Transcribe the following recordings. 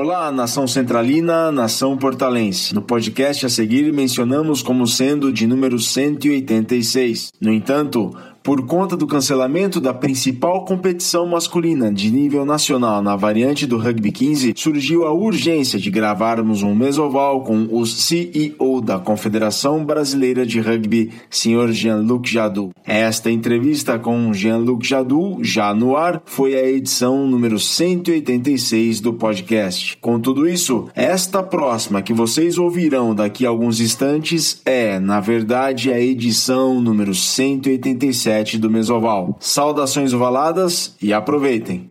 Olá, nação centralina, nação portalense. No podcast a seguir mencionamos como sendo de número 186. No entanto, por conta do cancelamento da principal competição masculina de nível nacional na variante do Rugby 15, surgiu a urgência de gravarmos um mesoval com o CEO da Confederação Brasileira de Rugby, Sr. Jean-Luc Jadot. Esta entrevista com Jean-Luc Jadot, já no ar, foi a edição número 186 do podcast. Com tudo isso, esta próxima que vocês ouvirão daqui a alguns instantes é, na verdade, a edição número 187 do Mesoval. Saudações ovaladas e aproveitem!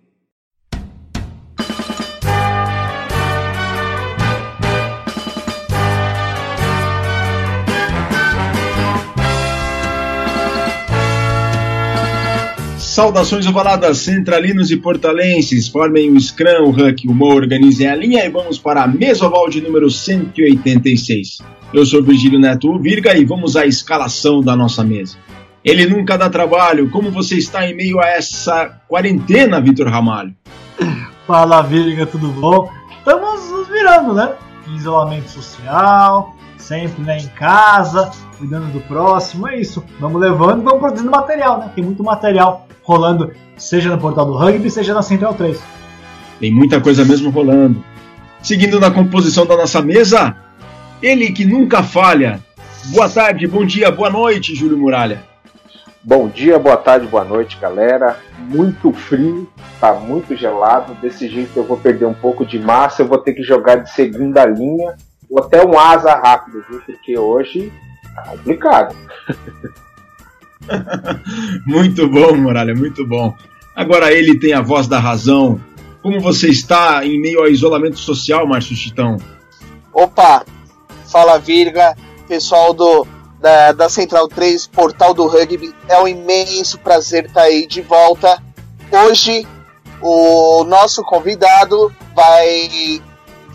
Saudações ovaladas, centralinos e portalenses, formem o Scrum, o Huck, o Mo, organizem a linha e vamos para a Mesoval de número 186. Eu sou Virgílio Neto Virga e vamos à escalação da nossa mesa. Ele nunca dá trabalho. Como você está em meio a essa quarentena, Vitor Ramalho? Fala, Virga, tudo bom? Estamos nos virando, né? Isolamento social, sempre né, em casa, cuidando do próximo, é isso. Vamos levando e vamos produzindo material, né? Tem muito material rolando, seja no portal do Rugby, seja na Central 3. Tem muita coisa mesmo rolando. Seguindo na composição da nossa mesa, ele que nunca falha. Boa tarde, bom dia, boa noite, Júlio Muralha. Bom dia, boa tarde, boa noite, galera. Muito frio, tá muito gelado. Desse jeito eu vou perder um pouco de massa, eu vou ter que jogar de segunda linha ou até um asa rápido, viu? Porque hoje tá complicado. muito bom, Muralha, muito bom. Agora ele tem a voz da razão. Como você está em meio ao isolamento social, Márcio Chitão? Opa, fala Virga, pessoal do da, da Central 3, Portal do Rugby. É um imenso prazer estar aí de volta. Hoje, o nosso convidado vai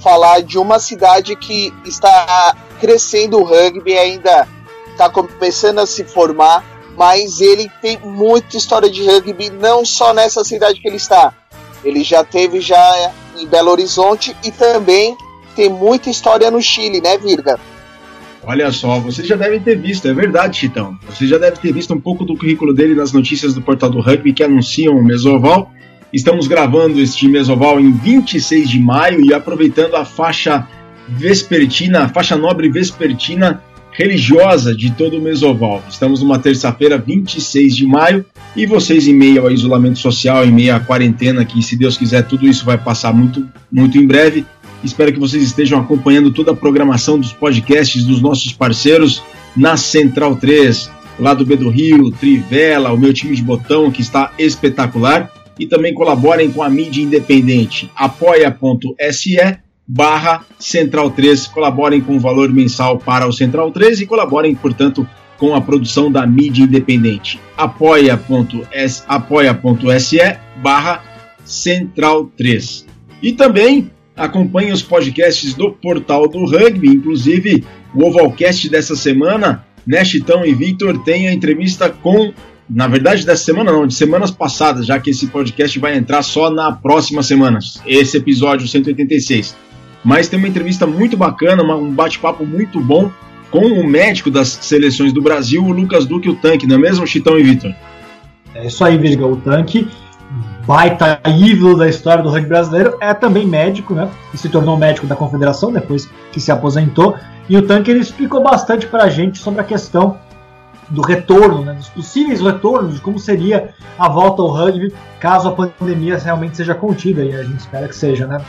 falar de uma cidade que está crescendo o rugby, ainda está começando a se formar, mas ele tem muita história de rugby, não só nessa cidade que ele está. Ele já teve já em Belo Horizonte e também tem muita história no Chile, né, Virga? Olha só, você já deve ter visto, é verdade, Chitão. Você já deve ter visto um pouco do currículo dele nas notícias do portal do rugby que anunciam o Mesoval. Estamos gravando este Mesoval em 26 de maio e aproveitando a faixa vespertina, a faixa nobre vespertina religiosa de todo o Mesoval. Estamos numa terça-feira, 26 de maio, e vocês, em meio ao isolamento social, em meio à quarentena, que se Deus quiser, tudo isso vai passar muito, muito em breve Espero que vocês estejam acompanhando toda a programação dos podcasts dos nossos parceiros na Central 3, lá do B do Rio, Trivela, o meu time de botão que está espetacular. E também colaborem com a mídia independente, apoia.se barra Central 3. Colaborem com o valor mensal para o Central 3 e colaborem, portanto, com a produção da mídia independente. apoia.se apoia barra Central 3. E também Acompanhe os podcasts do Portal do Rugby, inclusive o Ovalcast dessa semana, Chitão e Victor, tem a entrevista com. Na verdade, dessa semana não, de semanas passadas, já que esse podcast vai entrar só na próxima semana, esse episódio 186. Mas tem uma entrevista muito bacana, um bate-papo muito bom com o médico das seleções do Brasil, o Lucas Duque, o Tanque, não é mesmo, Chitão e Victor? É isso aí, Virga, o Tanque baita ídolo da história do rugby brasileiro, é também médico, né? E se tornou médico da confederação depois que se aposentou. E o Tanque ele explicou bastante para a gente sobre a questão do retorno, né, dos possíveis retornos, de como seria a volta ao rugby caso a pandemia realmente seja contida, e a gente espera que seja, né?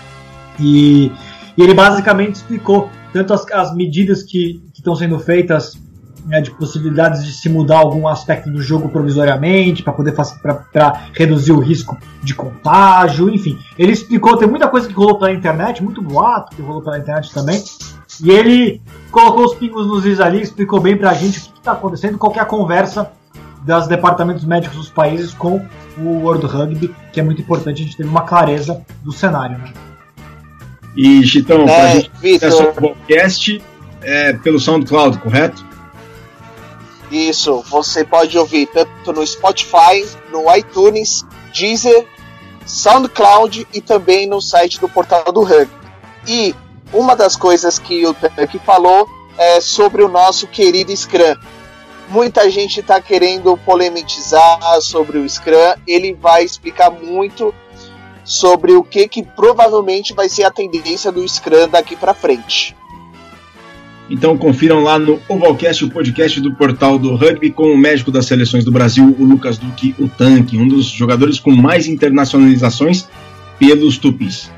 E, e ele basicamente explicou tanto as, as medidas que estão sendo feitas né, de possibilidades de se mudar algum aspecto do jogo provisoriamente para poder para reduzir o risco de contágio, enfim. Ele explicou, tem muita coisa que rolou pela internet, muito boato que rolou pela internet também. E ele colocou os pingos nos is ali, explicou bem pra gente o que está acontecendo, qual é a conversa dos departamentos médicos dos países com o World Rugby, que é muito importante, a gente teve uma clareza do cenário. Né? E, Chitão, é, pra gente acessar o podcast é, pelo SoundCloud, correto? Isso, você pode ouvir tanto no Spotify, no iTunes, Deezer, SoundCloud e também no site do Portal do Rugby. E uma das coisas que o Tanque falou é sobre o nosso querido Scrum. Muita gente está querendo polemizar sobre o Scrum. Ele vai explicar muito sobre o que, que provavelmente vai ser a tendência do Scrum daqui para frente. Então confiram lá no Ovalcast, o podcast do portal do rugby, com o médico das seleções do Brasil, o Lucas Duque, o Tanque, um dos jogadores com mais internacionalizações pelos Tupis.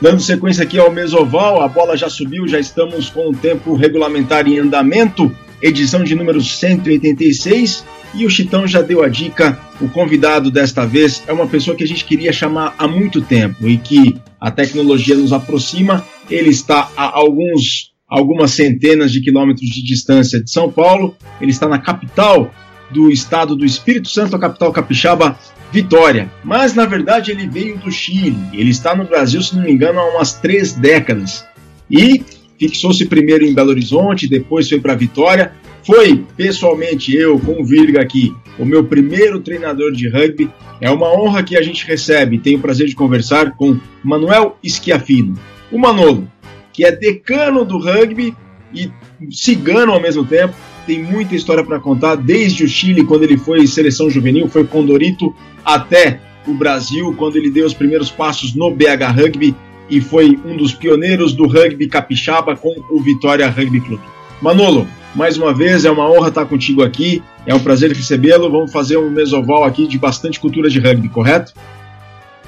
Dando sequência aqui ao Mesoval, a bola já subiu, já estamos com o tempo regulamentar em andamento, edição de número 186, e o Chitão já deu a dica. O convidado desta vez é uma pessoa que a gente queria chamar há muito tempo e que a tecnologia nos aproxima. Ele está a alguns algumas centenas de quilômetros de distância de São Paulo. Ele está na capital do estado do Espírito Santo, a capital capixaba, Vitória. Mas na verdade ele veio do Chile. Ele está no Brasil, se não me engano, há umas três décadas. E fixou-se primeiro em Belo Horizonte, depois foi para Vitória. Foi pessoalmente eu, com o Virga aqui, o meu primeiro treinador de rugby. É uma honra que a gente recebe. Tenho o prazer de conversar com Manuel Schiafino. O Manolo, que é decano do rugby e cigano ao mesmo tempo. Tem muita história para contar, desde o Chile, quando ele foi seleção juvenil, foi Condorito, até o Brasil, quando ele deu os primeiros passos no BH Rugby e foi um dos pioneiros do rugby capixaba com o Vitória Rugby Clube. Manolo, mais uma vez é uma honra estar contigo aqui, é um prazer recebê-lo. Vamos fazer um mesoval aqui de bastante cultura de rugby, correto?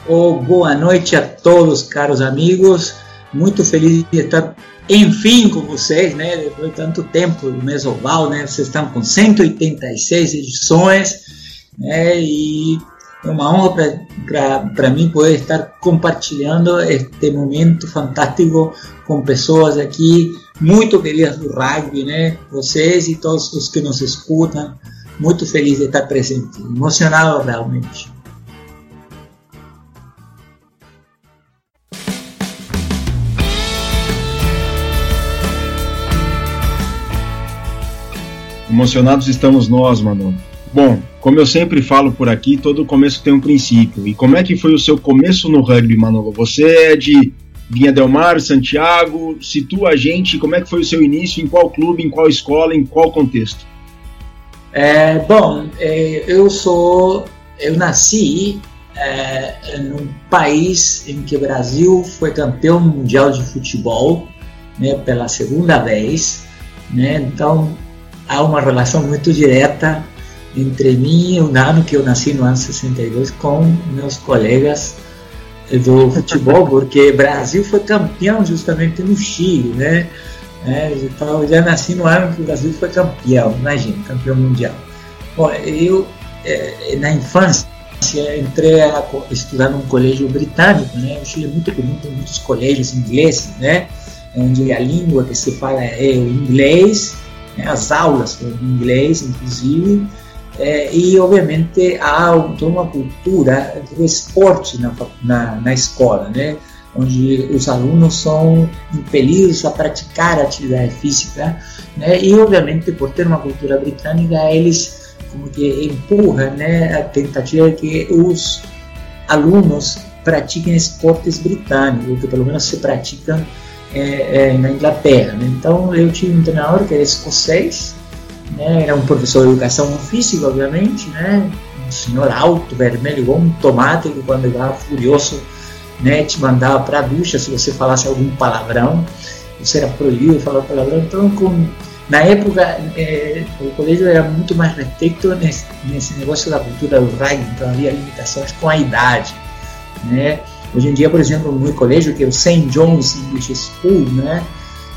Oh, boa noite a todos, caros amigos muito feliz de estar, enfim, com vocês, né? Depois de tanto tempo do Mesoval, né? Vocês estão com 186 edições, né? E é uma honra para mim poder estar compartilhando este momento fantástico com pessoas aqui muito queridas do rugby, né? Vocês e todos os que nos escutam. Muito feliz de estar presente, emocionado realmente. Emocionados estamos nós, mano. Bom, como eu sempre falo por aqui, todo começo tem um princípio. E como é que foi o seu começo no rugby, Manolo? Você é de Vinha Del Mar, Santiago, situa a gente, como é que foi o seu início, em qual clube, em qual escola, em qual contexto? É, bom, é, eu sou, eu nasci é, num país em que o Brasil foi campeão mundial de futebol, né, pela segunda vez, né, então há uma relação muito direta entre mim e o Nano, que eu nasci no ano 62, com meus colegas do futebol, porque Brasil foi campeão justamente no Chile, né? É, então, já nasci no ano que o Brasil foi campeão, imagina, campeão mundial. Bom, eu, é, na infância, entrei a estudar num colégio britânico, né? O Chile é muito comum, tem muitos colégios ingleses, né? Onde a língua que se fala é o inglês, né, as aulas em inglês, inclusive, é, e obviamente há toda uma cultura do esporte na, na, na escola, né? onde os alunos são impelidos a praticar atividade física, né? e obviamente por ter uma cultura britânica eles como que empurram né, a tentativa de que os alunos pratiquem esportes britânicos, que pelo menos se praticam é, é, na Inglaterra. Né? Então eu tive um treinador que era escocês, né? era um professor de educação física, obviamente, né? um senhor alto, vermelho, igual um tomate, que quando estava furioso né, te mandava para a ducha se você falasse algum palavrão, você era proibido falar palavrão. Então, com, na época, é, o colégio era muito mais restrito nesse, nesse negócio da cultura do rugby, então havia limitações com a idade. Né? Hoje em dia, por exemplo, no meu colégio, que é o St. John's English School, né?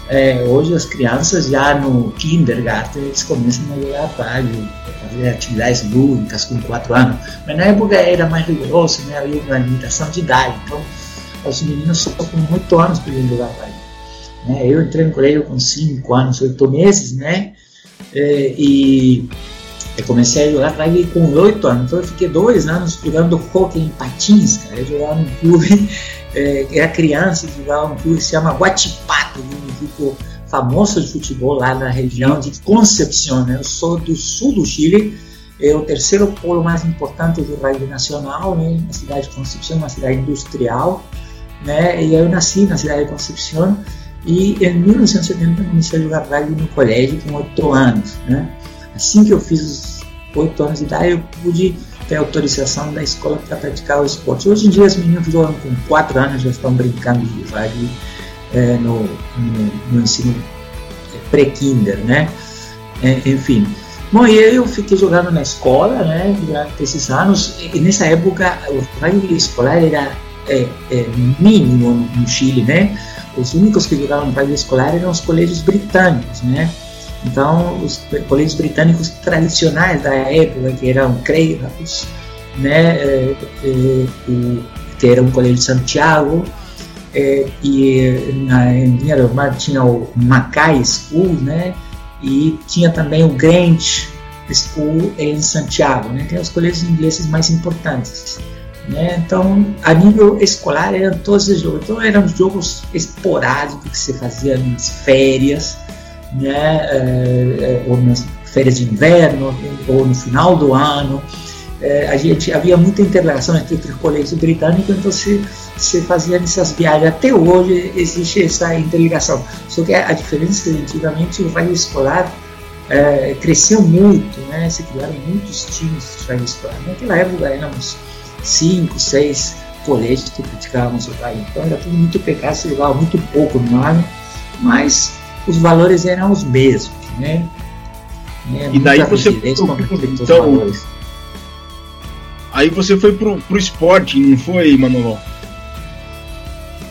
É, hoje as crianças já no kindergarten eles começam a jogar rádio, fazer atividades lúdicas com 4 anos. Mas na época era mais rigoroso, né? havia uma limitação de idade. Então os meninos só com 8 anos podiam jogar rádio. Né? Eu entrei no colégio com 5 anos, 8 meses, né? É, e eu comecei a jogar rugby com oito anos, então eu fiquei dois anos jogando hockey em patins, cara. Eu jogava num clube, é, era criança, jogava num clube que se chama Guatipato, um equipe famoso de futebol lá na região de Concepción. Né? Eu sou do sul do Chile, é o terceiro polo mais importante do rugby nacional, né? a cidade de Concepción, uma cidade industrial. né? E eu nasci na cidade de Concepción e em 1970 comecei a jogar rugby no colégio com 8 anos, né? Assim que eu fiz os 8 anos de idade, eu pude ter autorização da escola para praticar o esporte. Hoje em dia, os meninos jogam com 4 anos, já estão brincando de rugby é, no, no, no, ensino pré-kinder, né? É, enfim. Bom, e eu fiquei jogando na escola, né, durante esses anos, e nessa época o rugby escolar era é, é, mínimo no Chile, né? Os únicos que jogavam rugby escolar eram os colégios britânicos, né? Então, os colégios britânicos tradicionais da época, que eram Creyhouse, né, é, é, que era um colégio de Santiago, e na, em Vinha do Mar tinha o Mackay School, né, e tinha também o Grant School em Santiago, né, que é os colégios ingleses mais importantes. Né? Então, a nível escolar, eram todos os jogos. Então, eram jogos esporádicos que se fazia nas férias, né? É, ou nas férias de inverno, ou no final do ano. É, a gente havia muita interação entre os colégios britânicos, então se, se fazia essas viagens. Até hoje existe essa interligação. Só que a diferença é antigamente o vale escolar é, cresceu muito, né? se criaram muitos times de vale escolar. Naquela época éramos cinco, seis colégios que praticavam o vale, então era tudo muito pecado, se jogava muito pouco no ano, mas os valores eram os mesmos, né? É, e daí você então, aí você foi pro, pro esporte, não foi, Manolo?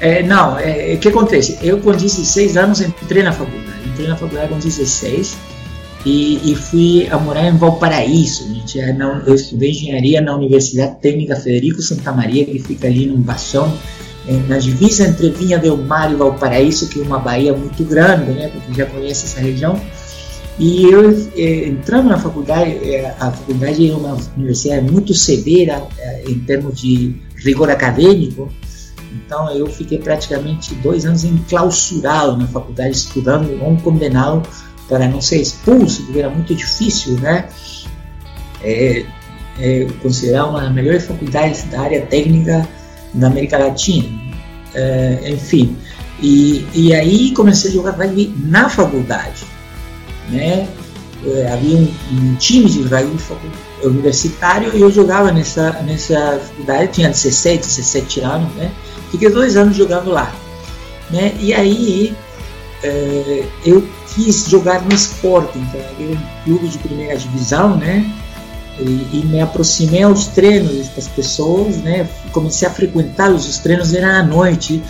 É, não, é, o que acontece? Eu com 16 anos entrei na faculdade, entrei na faculdade com 16 e, e fui a morar em Valparaíso. Gente, é eu estudei engenharia na Universidade Técnica Federico Santa Maria, que fica ali num baixão é, na divisa entre Vinha del Mar e Valparaíso, que é uma baía muito grande, né, porque já conhece essa região. E eu, é, entrando na faculdade, é, a faculdade é uma universidade muito severa em termos de rigor acadêmico, então eu fiquei praticamente dois anos enclausurado na faculdade, estudando um condenado para não ser expulso, porque era muito difícil, né? É, é, considerar uma das melhores faculdades da área técnica da América Latina, é, enfim. E, e aí comecei a jogar rugby na faculdade, né? É, havia um, um, time de rugby universitário e eu jogava nessa, nessa faculdade, tinha 16, 17 anos, né? Fiquei dois anos jogando lá, né? E aí é, eu quis jogar no Sporting, então, era um clube de primeira divisão, né? E, e, me aproximei aos treinos das pessoas, né? Comecei a frequentá-los. Os treinos eram à noite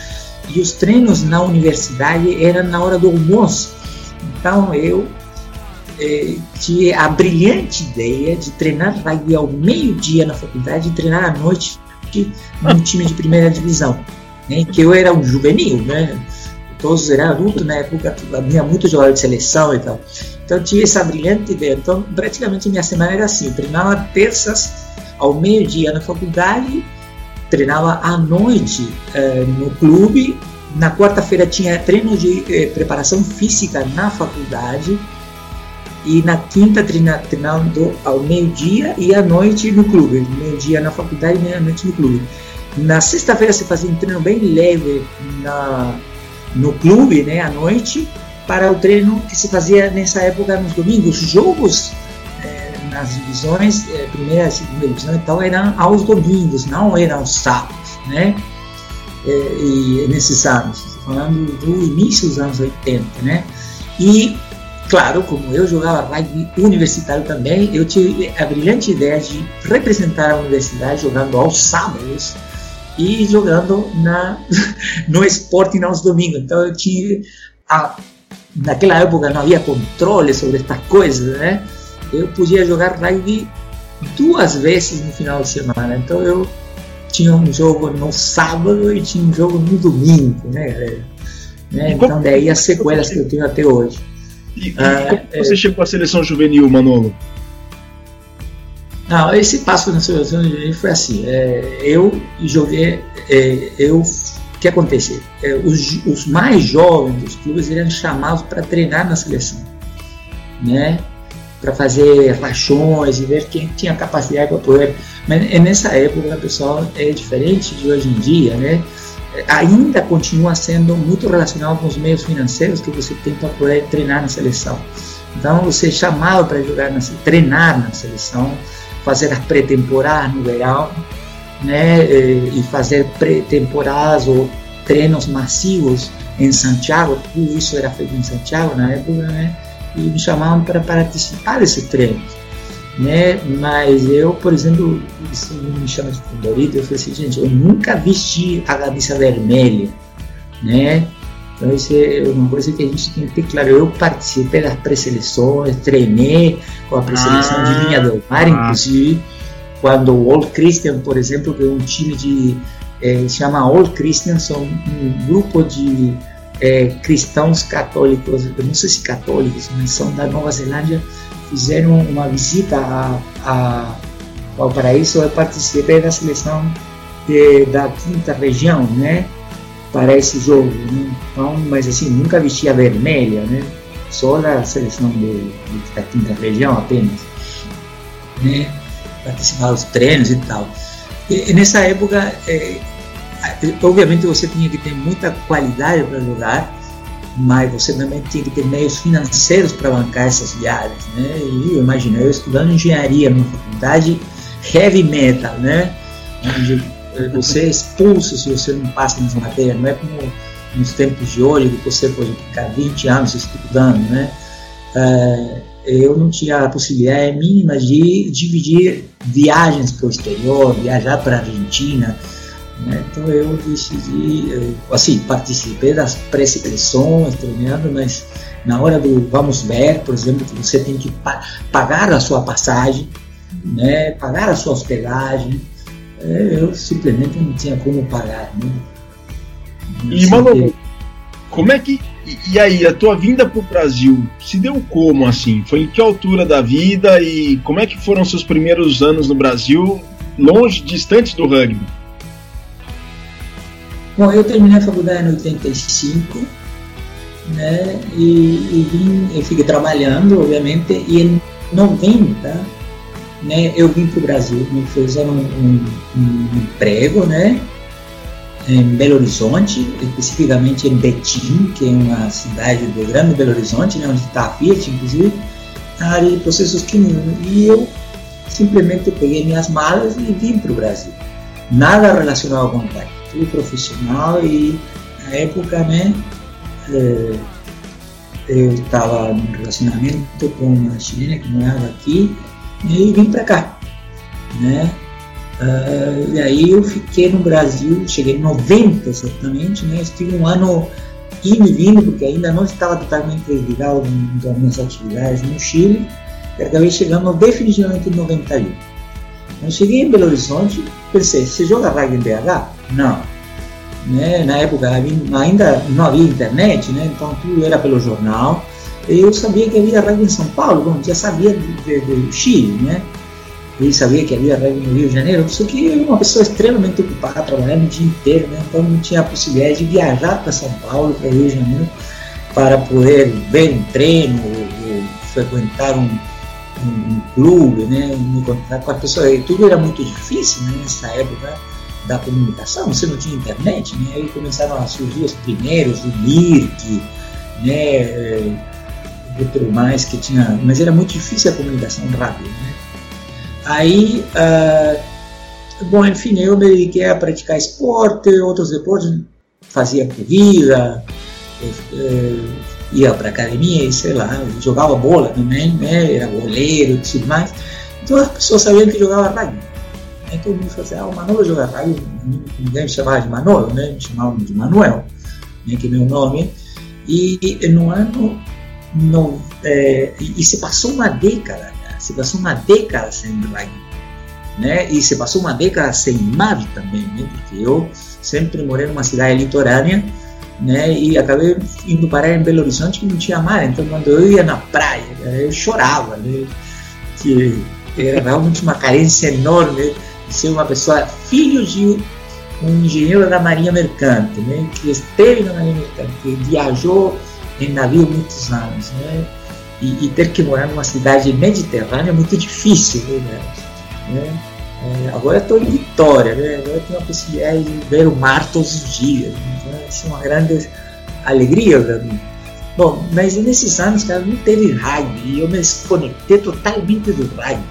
e os treinos na universidade eram na hora do almoço. Então eu eh, a brilhante ideia de treinar rugby ao meio-dia na faculdade e treinar à noite num time de primeira divisão, né? Que eu era um juvenil, né? Todos eram adultos na época, havia muito jogador de seleção e tal. Então tive essa brilhante ideia. Então praticamente minha semana era assim: treinava terças ao meio-dia na faculdade, treinava à noite eh, no clube. Na quarta-feira tinha treino de eh, preparação física na faculdade. E na quinta treina, treinando ao meio-dia e à noite no clube. Meio-dia na faculdade e meia-noite no clube. Na sexta-feira se fazia um treino bem leve na, no clube, né, à noite para o treino que se fazia nessa época nos domingos. Jogos eh, nas divisões, eh, primeira e segunda divisão então eram aos domingos, não eram aos sábados, né? Eh, e nesses anos, falando do início dos anos 80, né? E, claro, como eu jogava rugby universitário também, eu tive a brilhante ideia de representar a universidade jogando aos sábados e jogando na, no esporte aos domingos. Então eu tive a naquela época não havia controle sobre estas coisas, né? Eu podia jogar rugby duas vezes no final de semana. Então eu tinha um jogo no sábado e tinha um jogo no domingo, né? né? Então daí as sequelas que eu tenho até hoje. E, ah, como você é... chegou à seleção juvenil, Manolo? Não, esse passo na seleção juvenil foi assim. É, eu joguei, é, eu que acontece? É, os, os, mais jovens dos clubes eram chamados para treinar na seleção, né? Para fazer rachões e ver quem tinha capacidade para poder. Mas nessa época, pessoal, é diferente de hoje em dia, né? ainda continua sendo muito relacionado com os meios financeiros que você tem para poder treinar na seleção. Então, você é chamado para jogar, na, treinar na seleção, fazer as pré-temporadas no verão, né, e fazer pré-temporadas ou treinos massivos em Santiago, tudo isso era feito em Santiago na época, né, e me chamavam para participar desses treinos. Né? Mas eu, por exemplo, isso me chama de favorito, eu falei assim, gente, eu nunca vesti a camisa vermelha, né? Então isso é uma coisa que a gente tem que ter claro. Eu participei das pré-seleções, treinei com a pré-seleção ah, de linha do mar, ah. inclusive, quando o Old Christian, por exemplo, que é um time de. É, chama Old Christian, são um grupo de é, cristãos católicos, eu não sei se católicos, mas são da Nova Zelândia, fizeram uma visita a, a, ao paraíso, eu participei da seleção de, da quinta região, né? Para esse jogo, né? então, mas assim, nunca vestia vermelha, né? Só da seleção de, de, da quinta região apenas, né? Participar dos treinos e tal. E, nessa época, é, obviamente você tinha que ter muita qualidade para jogar, mas você também tinha que ter meios financeiros para bancar essas viagens, né? E eu imagino, eu estudando engenharia numa faculdade heavy metal, né? Onde você é expulso se você não passa nessa matéria, não é como nos tempos de hoje que você pode ficar 20 anos estudando, né? É, eu não tinha a possibilidade mínima de dividir viagens para o exterior, viajar para a Argentina, né? Então eu decidi, assim, participei das pré-seleções, treinando, mas na hora do vamos ver, por exemplo, que você tem que pagar a sua passagem, né? pagar a sua hospedagem, é, eu simplesmente não tinha como pagar. Né? E, mano, como é que. E aí, a tua vinda para o Brasil se deu como assim? Foi em que altura da vida e como é que foram seus primeiros anos no Brasil, longe, distantes do rugby? Bom, eu terminei a faculdade em 85, né? E, e vim, eu fiquei trabalhando, obviamente, e em 90, né? Eu vim para o Brasil, me fizeram um, um, um emprego, né? Em Belo Horizonte, especificamente em Betim, que é uma cidade do Grande Belo Horizonte, né? Onde está a Fiat, inclusive, na área de processos químicos. E eu simplesmente peguei minhas malas e vim para o Brasil. Nada relacionado ao contato fui profissional e na época, né, é, eu estava num relacionamento com uma chilena que morava aqui e vim para cá, né? Uh, e aí eu fiquei no Brasil, cheguei em 90 certamente, né? Estive um ano indo e vindo, porque ainda não estava totalmente ligado das minhas atividades no Chile, e acabei chegando definitivamente em 91. Eu cheguei em Belo Horizonte, pensei, você joga rugby em BH? Não. Né? Na época ainda não havia internet, né? então tudo era pelo jornal. Eu sabia que havia rugby em São Paulo, bom, já sabia do Chile, né? E sabia que havia rugby no Rio de Janeiro, só que uma pessoa extremamente ocupada, trabalhando o dia inteiro, né? então não tinha a possibilidade de viajar para São Paulo, para o Rio de Janeiro, para poder ver um treino, ou, ou frequentar um, um, um, clube, né? me encontrar com as pessoas. E tudo era muito difícil né? nessa época da comunicação, você não tinha internet, né? aí começaram a surgir os primeiros, o Mirk, né? outro mais que tinha, mas era muito difícil a comunicação rápida. Né? Aí, uh, bom, enfim, eu me dediquei a praticar esporte, outros esportes, fazia corrida, uh, ia para academia e sei lá, jogava bola também, né? era goleiro e tudo mais. Então as pessoas sabiam que jogava rugby. Aí todo mundo falou assim, ah, o Manolo joga Aí ninguém me chamava de Manolo, né? Me chamavam de Manuel, né? que é meu nome. E, no ano. No, é, e, se passou uma década, se passou uma década sem rugby. Né? E se passou uma década sem mar também, né? Porque eu sempre morei numa cidade litorânea, né? E acabei indo parar em Belo Horizonte que não tinha mar. Então quando eu ia na praia, eu chorava, né? Que era realmente uma carência enorme ser uma pessoa filho de um engenheiro da Marinha Mercante, né, que esteve na Marinha Mercante, que viajou em navio muitos anos, né, e, e ter que morar numa cidade mediterrânea é muito difícil, né, né É, agora estou em Vitória, né? agora tenho a possibilidade de ver o mar todos os dias. Então, isso é uma grande alegria para mim. Bom, mas nesses anos, cara, não teve rugby e eu me desconectei totalmente do rugby,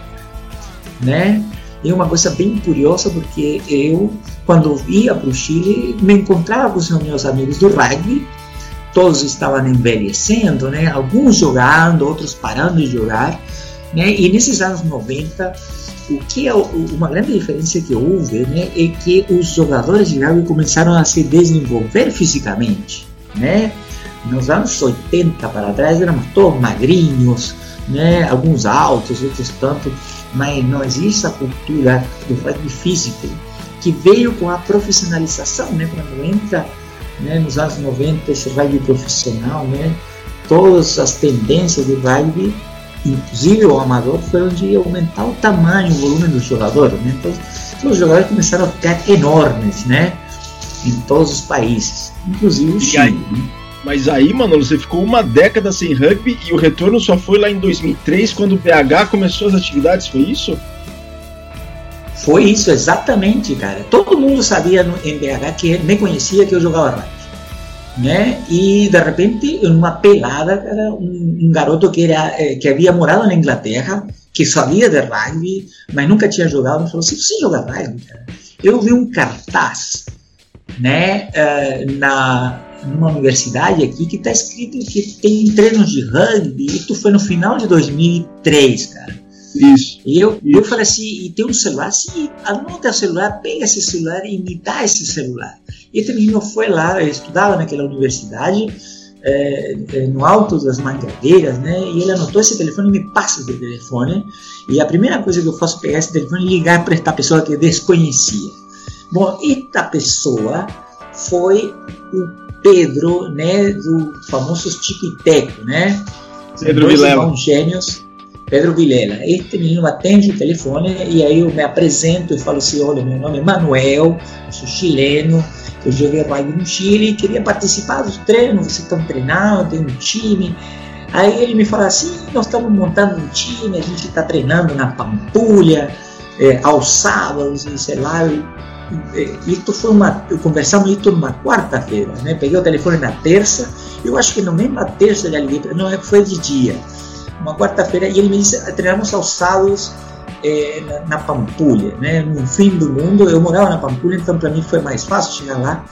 né? E uma coisa bem curiosa, porque eu, quando ia para o Chile, me encontrava com os meus amigos do rugby, todos estavam envelhecendo, né? Alguns jogando, outros parando de jogar, né? E nesses anos 90, o que é uma grande diferença que houve, né, é que os jogadores de rugby começaram a se desenvolver fisicamente, né? Nos anos 80 para trás éramos todos magrinhos, né? Alguns altos, outros tanto, mas não existe a cultura do rugby físico que veio com a profissionalização, né? Quando entra né, nos anos 90 esse rugby profissional, né? Todas as tendências do rugby inclusive o amador, foi onde aumentar o tamanho, o volume dos jogadores. Né? Então, os jogadores começaram a ficar enormes, né? Em todos os países, inclusive o Chile. Aí, mas aí, mano, você ficou uma década sem rugby e o retorno só foi lá em 2003, quando o BH começou as atividades, foi isso? Foi isso, exatamente, cara. Todo mundo sabia no, em BH que me conhecia que eu jogava rugby né? E de repente, uma pelada, era um, um garoto que, era, eh, que havia morado na Inglaterra, que sabia de rugby, mas nunca tinha jogado, falou assim: você joga rugby? Cara? Eu vi um cartaz, né, uh, na numa universidade aqui que está escrito que tem treinos de rugby, e tu foi no final de 2003, cara. Isso. E eu, isso. eu falei assim, e tem um celular, sim, anota o celular, pega esse celular e me dá esse celular. E esse menino foi lá, ele estudava naquela universidade, é, é, no alto das mangadeiras, né? E ele anotou esse telefone e me passa esse telefone. E a primeira coisa que eu faço é pegar esse telefone e ligar para esta pessoa que eu desconhecia. Bom, esta pessoa foi o Pedro, né? Do famoso Tico e Teco, né? Pedro Dois Vilela. gênios Pedro Vilela. Este menino atende o telefone e aí eu me apresento e falo assim: olha, meu nome é Manuel, sou chileno, eu joguei rugby no Chile queria participar dos treinos, vocês estão treinando, tem um time. Aí ele me fala assim: nós estamos montando um time, a gente está treinando na Pampulha, é, aos sábados, e sei lá. E, e, foi uma. Conversamos isso numa quarta-feira, né? Peguei o telefone na terça, eu acho que no mesmo terça eu já liguei, não, é foi de dia uma quarta-feira, e ele me disse: treinamos aos sábados é, na, na, Pampulha, né, no fim do mundo. Eu morava na Pampulha, então para mim foi mais fácil chegar lá.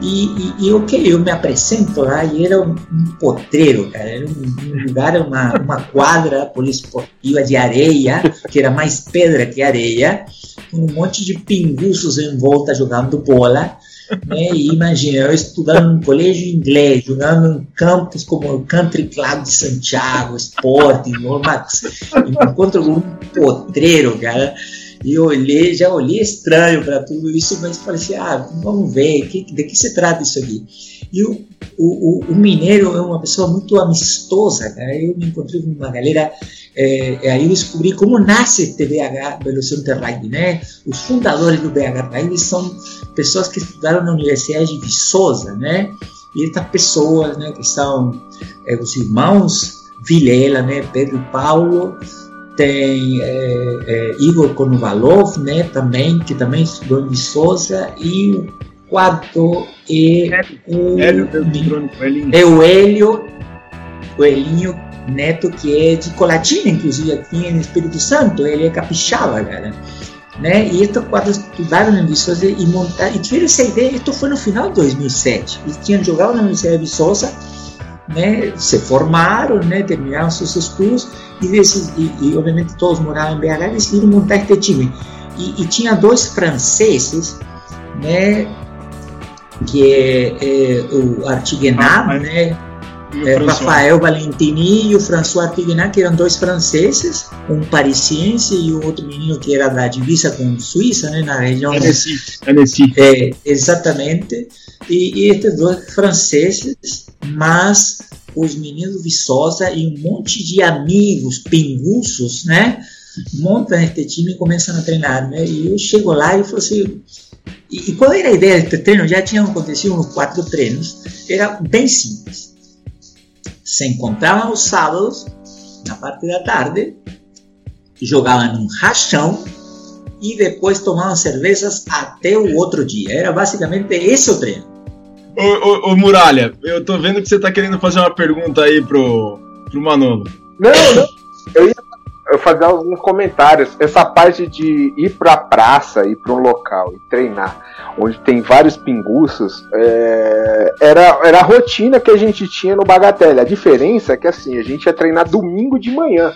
E, e, e ok, eu me apresento lá e era um, um potreiro, cara. Era um, um lugar, uma, uma quadra poliesportiva de areia, que era mais pedra que areia, com um monte de pinguços em volta jogando bola. Né? E imagina, eu estudando num colégio inglês, jogando em campos como o Country Club de Santiago, Sporting, Normax, encontro um potreiro, cara. E olhei, já olhei estranho para tudo isso, mas falei assim: ah, vamos ver, que, de que se trata isso aqui? E o, o, o, mineiro é uma pessoa muito amistosa, cara. Eu me encontrei com uma galera, é, aí eu descobri como nasce este BH, Belo Horizonte Rugby, né? Os fundadores do BH Rugby são pessoas que estudaram na Universidade de Viçosa, né? E estas pessoas, né, que são é, os irmãos Vilela, né, Pedro e Paulo, tem é, é, Igor Konovalov, né, também, que também estudou em Viçosa, e o quarto é o, é o Hélio, o Neto, que é de Colatina, inclusive aqui em Espírito Santo, ele é capixaba, cara. Né? E estes quatro estudaram em Viçosa e montaram, e tiveram essa ideia, isso foi no final de 2007. Eles tinham jogado na Universidade de Viçosa, né, se formaram, né, terminaram seus estudos e, e, e, obviamente todos moravam em BH e decidiram montar este time. E, e tinha dois franceses, né, que é, é o Artigenat, ah, né, é, Rafael Valentini e o François Artigenat, que eram dois franceses, um parisiense e o outro menino que era da divisa com Suíça, né, na região... Annecy. Annecy. É, exatamente. E, e estes dois franceses, mas os meninos Viçosa e um monte de amigos pinguços, né? Montam este time e começam a treinar, né? E eu chego lá e falo assim. E, e qual era a ideia deste treino? Já tinham acontecido uns quatro treinos. Era bem simples. Se encontravam os sábados, na parte da tarde, jogavam um rachão e depois tomavam cervejas até o outro dia. Era basicamente esse o treino. Ô, ô, ô, Muralha, eu tô vendo que você tá querendo fazer uma pergunta aí pro, pro Manolo. Não, não. Eu ia eu fazer alguns comentários. Essa parte de ir pra praça, ir pra um local e treinar, onde tem vários pinguços, é, era, era a rotina que a gente tinha no Bagatelle. A diferença é que assim, a gente ia treinar domingo de manhã.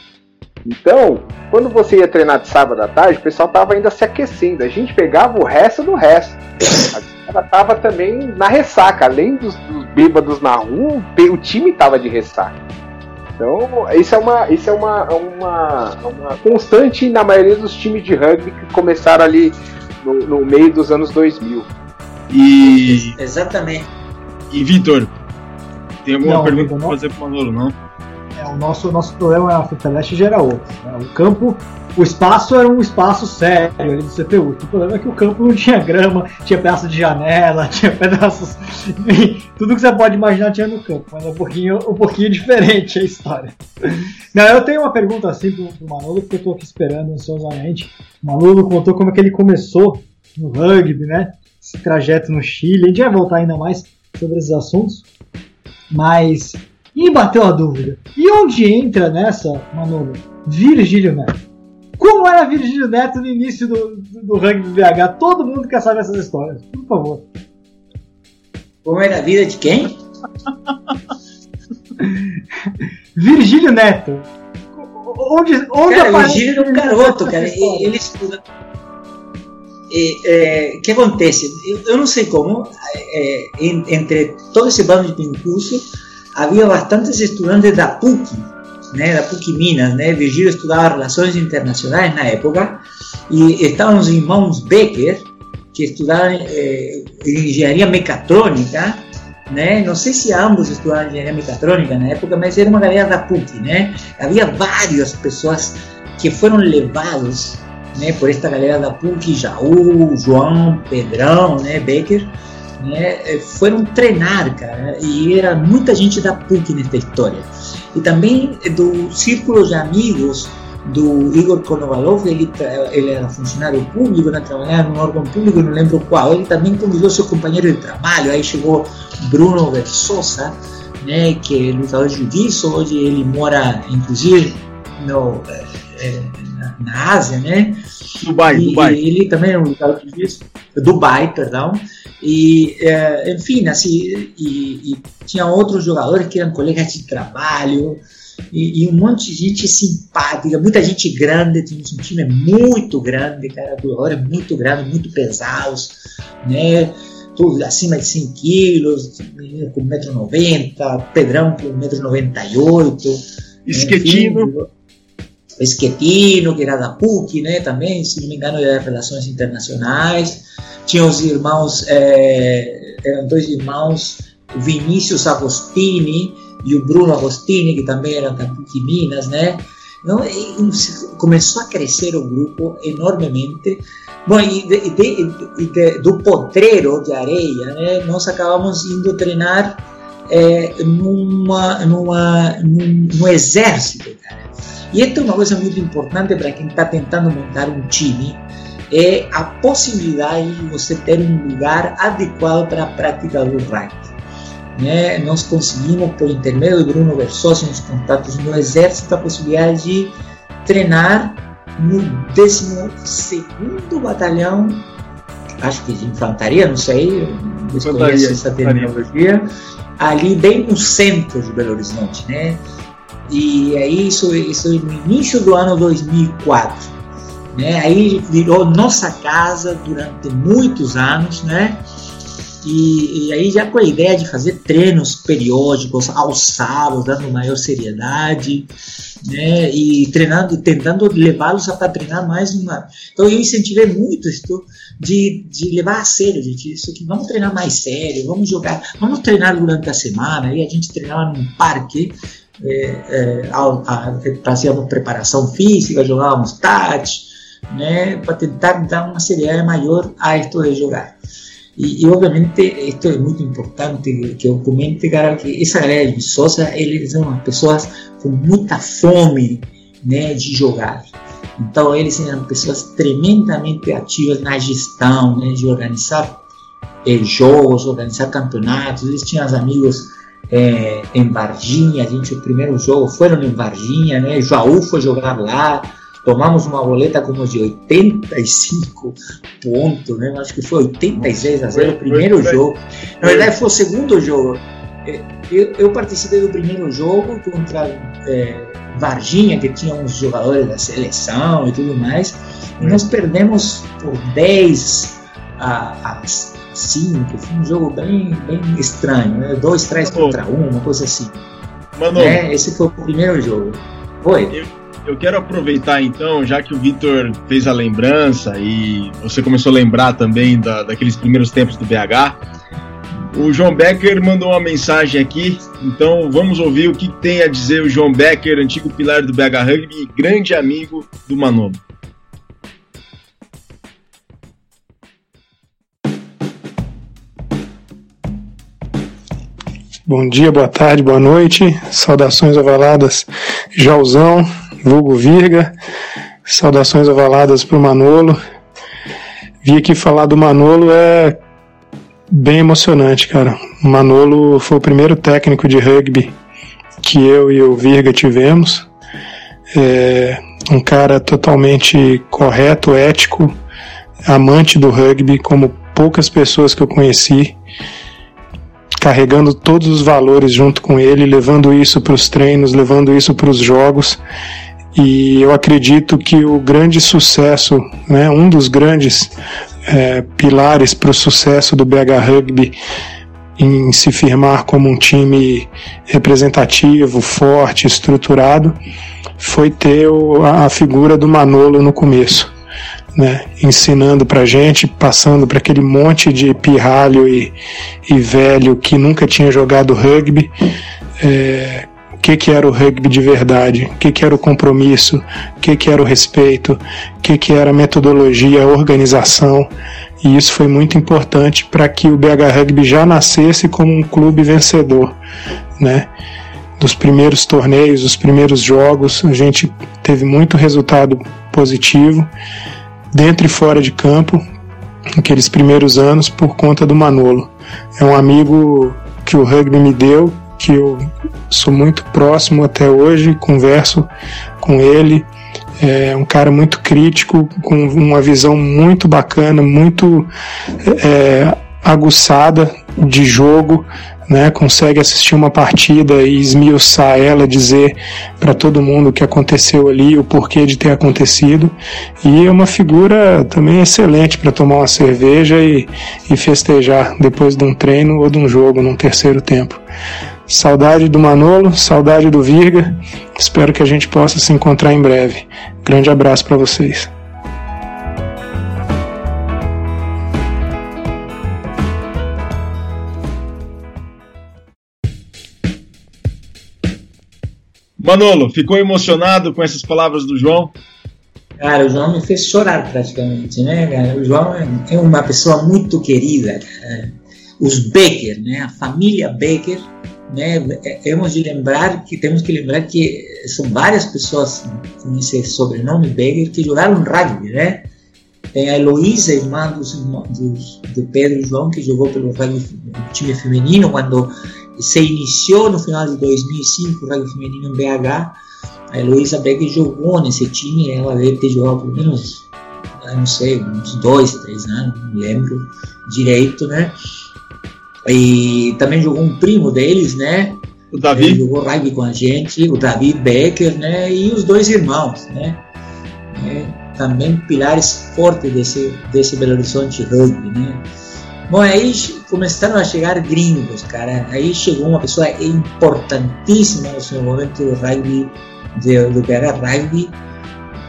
Então, quando você ia treinar de sábado à tarde, o pessoal tava ainda se aquecendo. A gente pegava o resto do resto. A galera tava também na ressaca. Além dos, dos bêbados na rua, o time tava de ressaca. Então, isso é uma, isso é uma, uma, uma constante na maioria dos times de rugby que começaram ali no, no meio dos anos 2000. E. Exatamente. E Vitor, tem alguma Não, pergunta não. fazer pro Manolo, não? É, o nosso, nosso problema na Fita Leste já era outro. né? O campo, o espaço era um espaço sério ali do CPU. O problema é que o campo não tinha grama, tinha pedaço de janela, tinha pedaços. tudo que você pode imaginar tinha no campo. Mas é um pouquinho, um pouquinho diferente a história. Não, eu tenho uma pergunta assim pro, pro Manolo, porque eu tô aqui esperando ansiosamente. O Manolo contou como é que ele começou no rugby, né? Esse trajeto no Chile. A gente vai voltar ainda mais sobre esses assuntos. Mas e bateu a dúvida. E onde entra nessa, Manolo? Virgílio Neto. Como era Virgílio Neto no início do, do, do rugby BH? Todo mundo quer saber essas histórias. Por favor. Como era a vida de quem? Virgílio Neto. Onde, onde Cara, o aparece Virgílio era um garoto, cara. história? Ele estuda. E, é, O que acontece? Eu, eu não sei como, é, en- entre todo esse bando de pincurso, havia bastantes estudantes da PUC, né, da PUC Minas. Né? Virgílio estudava Relações Internacionais na época, e estavam os irmãos Becker, que estudavam eh, Engenharia Mecatrônica, né? Não sei se ambos estudavam engenharia mecatrônica na época, mas era uma galera da PUC, né? Havia várias pessoas que foram levados, né, por esta galera da PUC, Jaú, João, Pedrão, né, Becker, né, eh, foram treinar, cara, e era muita gente da PUC nesta história. E também do círculo de amigos do Igor Konovalov, ele, ele era funcionário público, né, trabalhava num órgão público, não lembro qual, ele também convidou seu companheiro de trabalho, aí chegou Bruno Versosa, né, que é lutador de jiu-jitsu, hoje ele mora, inclusive, no, eh, eh, na, na Ásia, né, Dubai, e, Dubai. ele também é um lutador jiu-jitsu, Dubai, perdão, e, eh, enfim, assim, e, e tinha outros jogadores que eram colegas de trabalho, e, e um monte de gente simpática, muita gente grande, tínhamos um time muito grande, cara, jogadores muito grandes, muito pesados, né, tudo acima de 100 quilos, menino com 1,90m, Pedrão com 1,98m, Esquetino. enfim, Esquetino, que era da PUC, né, também, se não me engano, era Relações Internacionais. Tinha os irmãos, eh, eram dois irmãos, Vinícius Agostini e o Bruno Agostini, que também eram da PUC Minas, né. Então, começou a crescer o grupo enormemente. Bom, e, de- de- de- do potreiro de areia, né, nós acabamos indo treinar eh, numa, numa, num, no exército, cara. E esta é uma coisa muito importante para quem está tentando montar um time, é a possibilidade de você ter um lugar adequado para a prática do rugby. Né? Nós conseguimos, por intermédio do Bruno Versoso, nos contatos no Exército, a possibilidade de treinar no 12º Batalhão, acho que de infantaria, não sei, desconheço essa terminologia, ali bem no centro de Belo Horizonte, né? E aí isso, isso no início do ano 2004, né? Aí virou nossa casa durante muitos anos, né? E, e aí já com a ideia de fazer treinos periódicos aos sábados, dando maior seriedade, né? E treinando, tentando levá-los para treinar mais uma. Então eu incentivei muito isso de, de levar a sério, gente, isso aqui, vamos treinar mais sério, vamos jogar, vamos treinar durante a semana. Aí a gente treinava num parque, é, fazíamos preparação física, jogávamos touch, né, para tentar dar uma seriedade maior a esto de jogar. E, obviamente isto é muito importante que eu comente, cara, que essa galera de Viçosa, eles são umas pessoas com muita fome né, de jogar. Então eles eram pessoas tremendamente ativas na gestão, né, de organizar eh, jogos, organizar campeonatos. Eles tinham os amigos eh, em Varginha, a gente o primeiro jogo foram em Varginha, né? Jaú foi jogar lá. Tomamos uma boleta como de 85 pontos, né? Acho que foi 86 a 0 o primeiro jogo. Na verdade, foi o segundo jogo. Eh, eu, eu participei do primeiro jogo contra é, Varginha, que tinha uns jogadores da seleção e tudo mais, e nós perdemos por 10 a, a 5. Foi um jogo bem, bem estranho, né? 2, 3 contra 1, um, uma coisa assim. Mano, é, esse foi o primeiro jogo. Foi. Eu, eu quero aproveitar então, já que o Vitor fez a lembrança e você começou a lembrar também da, daqueles primeiros tempos do BH. O João Becker mandou uma mensagem aqui, então vamos ouvir o que tem a dizer o João Becker, antigo pilar do BH Rugby e grande amigo do Manolo. Bom dia, boa tarde, boa noite. Saudações ovaladas, Jauzão, vulgo Virga. Saudações ovaladas para o Manolo. Vi aqui falar do Manolo é bem emocionante, cara. O Manolo foi o primeiro técnico de rugby que eu e o Virga tivemos. É um cara totalmente correto, ético, amante do rugby, como poucas pessoas que eu conheci, carregando todos os valores junto com ele, levando isso para os treinos, levando isso para os jogos. E eu acredito que o grande sucesso, né, um dos grandes é, pilares para o sucesso do BH Rugby em se firmar como um time representativo, forte, estruturado, foi ter a figura do Manolo no começo. Né, ensinando para gente, passando para aquele monte de pirralho e, e, velho que nunca tinha jogado rugby, é, que, que era o rugby de verdade, o que, que era o compromisso, o que, que era o respeito, o que, que era a metodologia, a organização. E isso foi muito importante para que o BH Rugby já nascesse como um clube vencedor. Né? Dos primeiros torneios, dos primeiros jogos, a gente teve muito resultado positivo, dentro e fora de campo, naqueles primeiros anos, por conta do Manolo. É um amigo que o rugby me deu, que eu sou muito próximo até hoje, converso com ele. É um cara muito crítico, com uma visão muito bacana, muito é, aguçada de jogo, né, consegue assistir uma partida e esmiuçar ela, dizer para todo mundo o que aconteceu ali, o porquê de ter acontecido. E é uma figura também excelente para tomar uma cerveja e, e festejar depois de um treino ou de um jogo num terceiro tempo. Saudade do Manolo, saudade do Virga. Espero que a gente possa se encontrar em breve. Grande abraço para vocês. Manolo, ficou emocionado com essas palavras do João? Cara, o João me fez chorar praticamente, né, cara? O João é uma pessoa muito querida. Cara. Os Becker, né? A família Becker né, temos de lembrar que temos que lembrar que são várias pessoas com esse sobrenome Beger que jogaram rugby, né? Tem a Heloísa, irmã do Pedro e João, que jogou pelo rugby, time feminino quando se iniciou no final de 2005 o rugby feminino em BH. A Heloísa Beger jogou nesse time, ela deve ter jogado pelo menos, não sei, uns dois, três anos, não me lembro direito, né? E também jogou um primo deles, né? O Davi. Ele jogou rugby com a gente, o David Becker, né? E os dois irmãos, né? É, também pilares fortes desse, desse Belo Horizonte rugby, né? Bom, aí começaram a chegar gringos, cara. Aí chegou uma pessoa importantíssima no seu momento do rugby, do, do BH Rugby,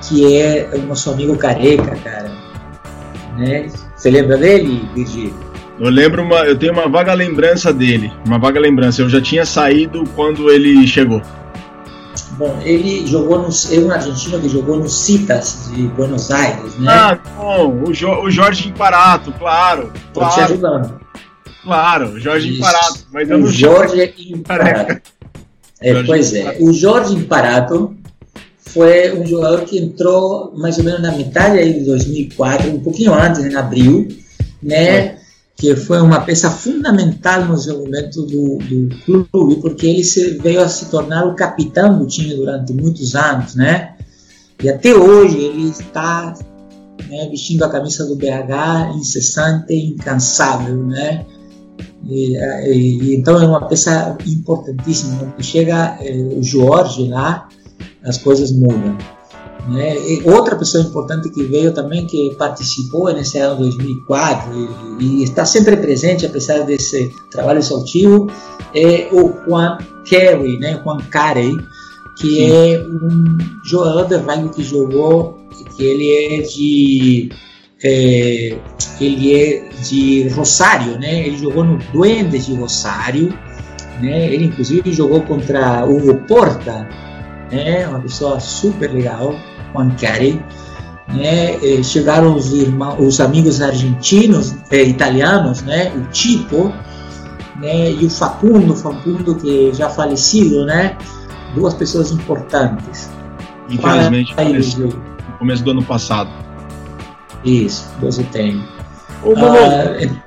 que é o nosso amigo Careca, cara. Né? Você lembra dele, Virgílio? Eu lembro uma, eu tenho uma vaga lembrança dele, uma vaga lembrança. Eu já tinha saído quando ele chegou. Bom, ele jogou no, é um argentino que jogou no Citas de Buenos Aires, né? Ah, bom, o, jo, o Jorge Imparato, claro. Tô te ajudando. Claro, o Jorge Isso. Imparato. Mas eu o não Jorge Imparato. É, pois é, o Jorge Imparato foi um jogador que entrou mais ou menos na metade aí de 2004, um pouquinho antes, em abril, né? Que foi uma peça fundamental no desenvolvimento do, do clube, porque ele se, veio a se tornar o capitão do time durante muitos anos, né? E até hoje ele está né, vestindo a camisa do BH incessante e incansável, né? E, e, então é uma peça importantíssima. Quando chega eh, o Jorge lá, as coisas mudam. Né? outra pessoa importante que veio também, que participou nesse ano 2004 e, e, está sempre presente, apesar desse trabalho exaustivo, é o Juan Carey, né? Juan Carey, que Sim. é um jogador de rugby que jogou, que ele é de é, ele é de Rosário, né? Ele jogou no Duendes de Rosário, né? Ele inclusive jogou contra o Porta, né? Uma pessoa super legal, Carey. Né? Eh, chegaram os, irmãos, os amigos argentinos, eh, italianos, né? O Tipo, né? E o Facundo, Facundo que já falecido, né? Duas pessoas importantes. Infelizmente, faleceu no começo do ano passado. Isso, Deus o tenha. Ô, ah,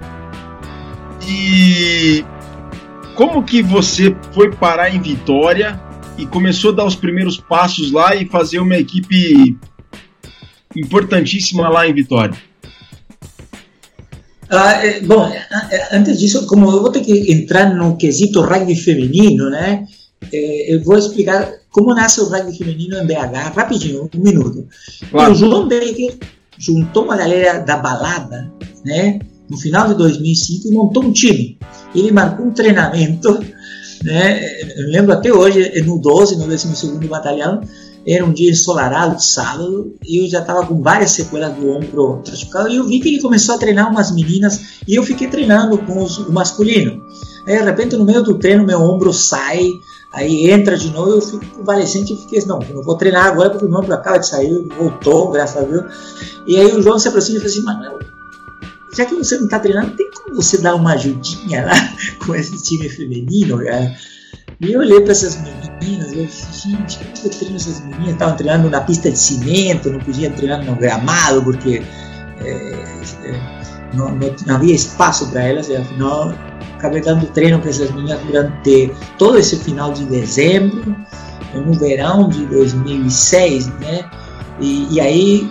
e como que você foi parar em Vitória e começou a dar os primeiros passos lá e fazer uma equipe importantíssima lá em Vitória? Ah, é, bom, antes disso, como eu vou ter que entrar no quesito rugby feminino, né? É, eu vou explicar como nasce o rugby feminino em BH, rapidinho, um minuto. Claro. O João Baker juntou uma galera da balada, né? No final de 2005 e montou um time. Ele marcou um treinamento, né? Eu lembro até hoje, no 12, no 12º Batalhão, era um dia ensolarado, sábado, e eu já estava com várias sequelas do ombro machucado, e eu vi que ele começou a treinar umas meninas, e eu fiquei treinando com os, o masculino. Aí, de repente, no meio do treino, meu ombro sai, Aí entra de novo, eu fico convalescente e fiquei assim, não, não vou treinar agora porque o meu ombro acaba de sair, voltou, graças a Deus. E aí o João se aproxima e fala assim, Manuel, já que você não está treinando, tem como você dar uma ajudinha lá com esse time feminino, cara? E eu olhei para essas meninas, eu disse, gente, como eu treino essas meninas? Estavam treinando na pista de cimento, não podiam treinar no gramado, porque é, é, não, não, não, havia espaço para elas, e afinal acabei dando treino para essas meninas durante todo esse final de dezembro, no verão de 2006, né? E, e aí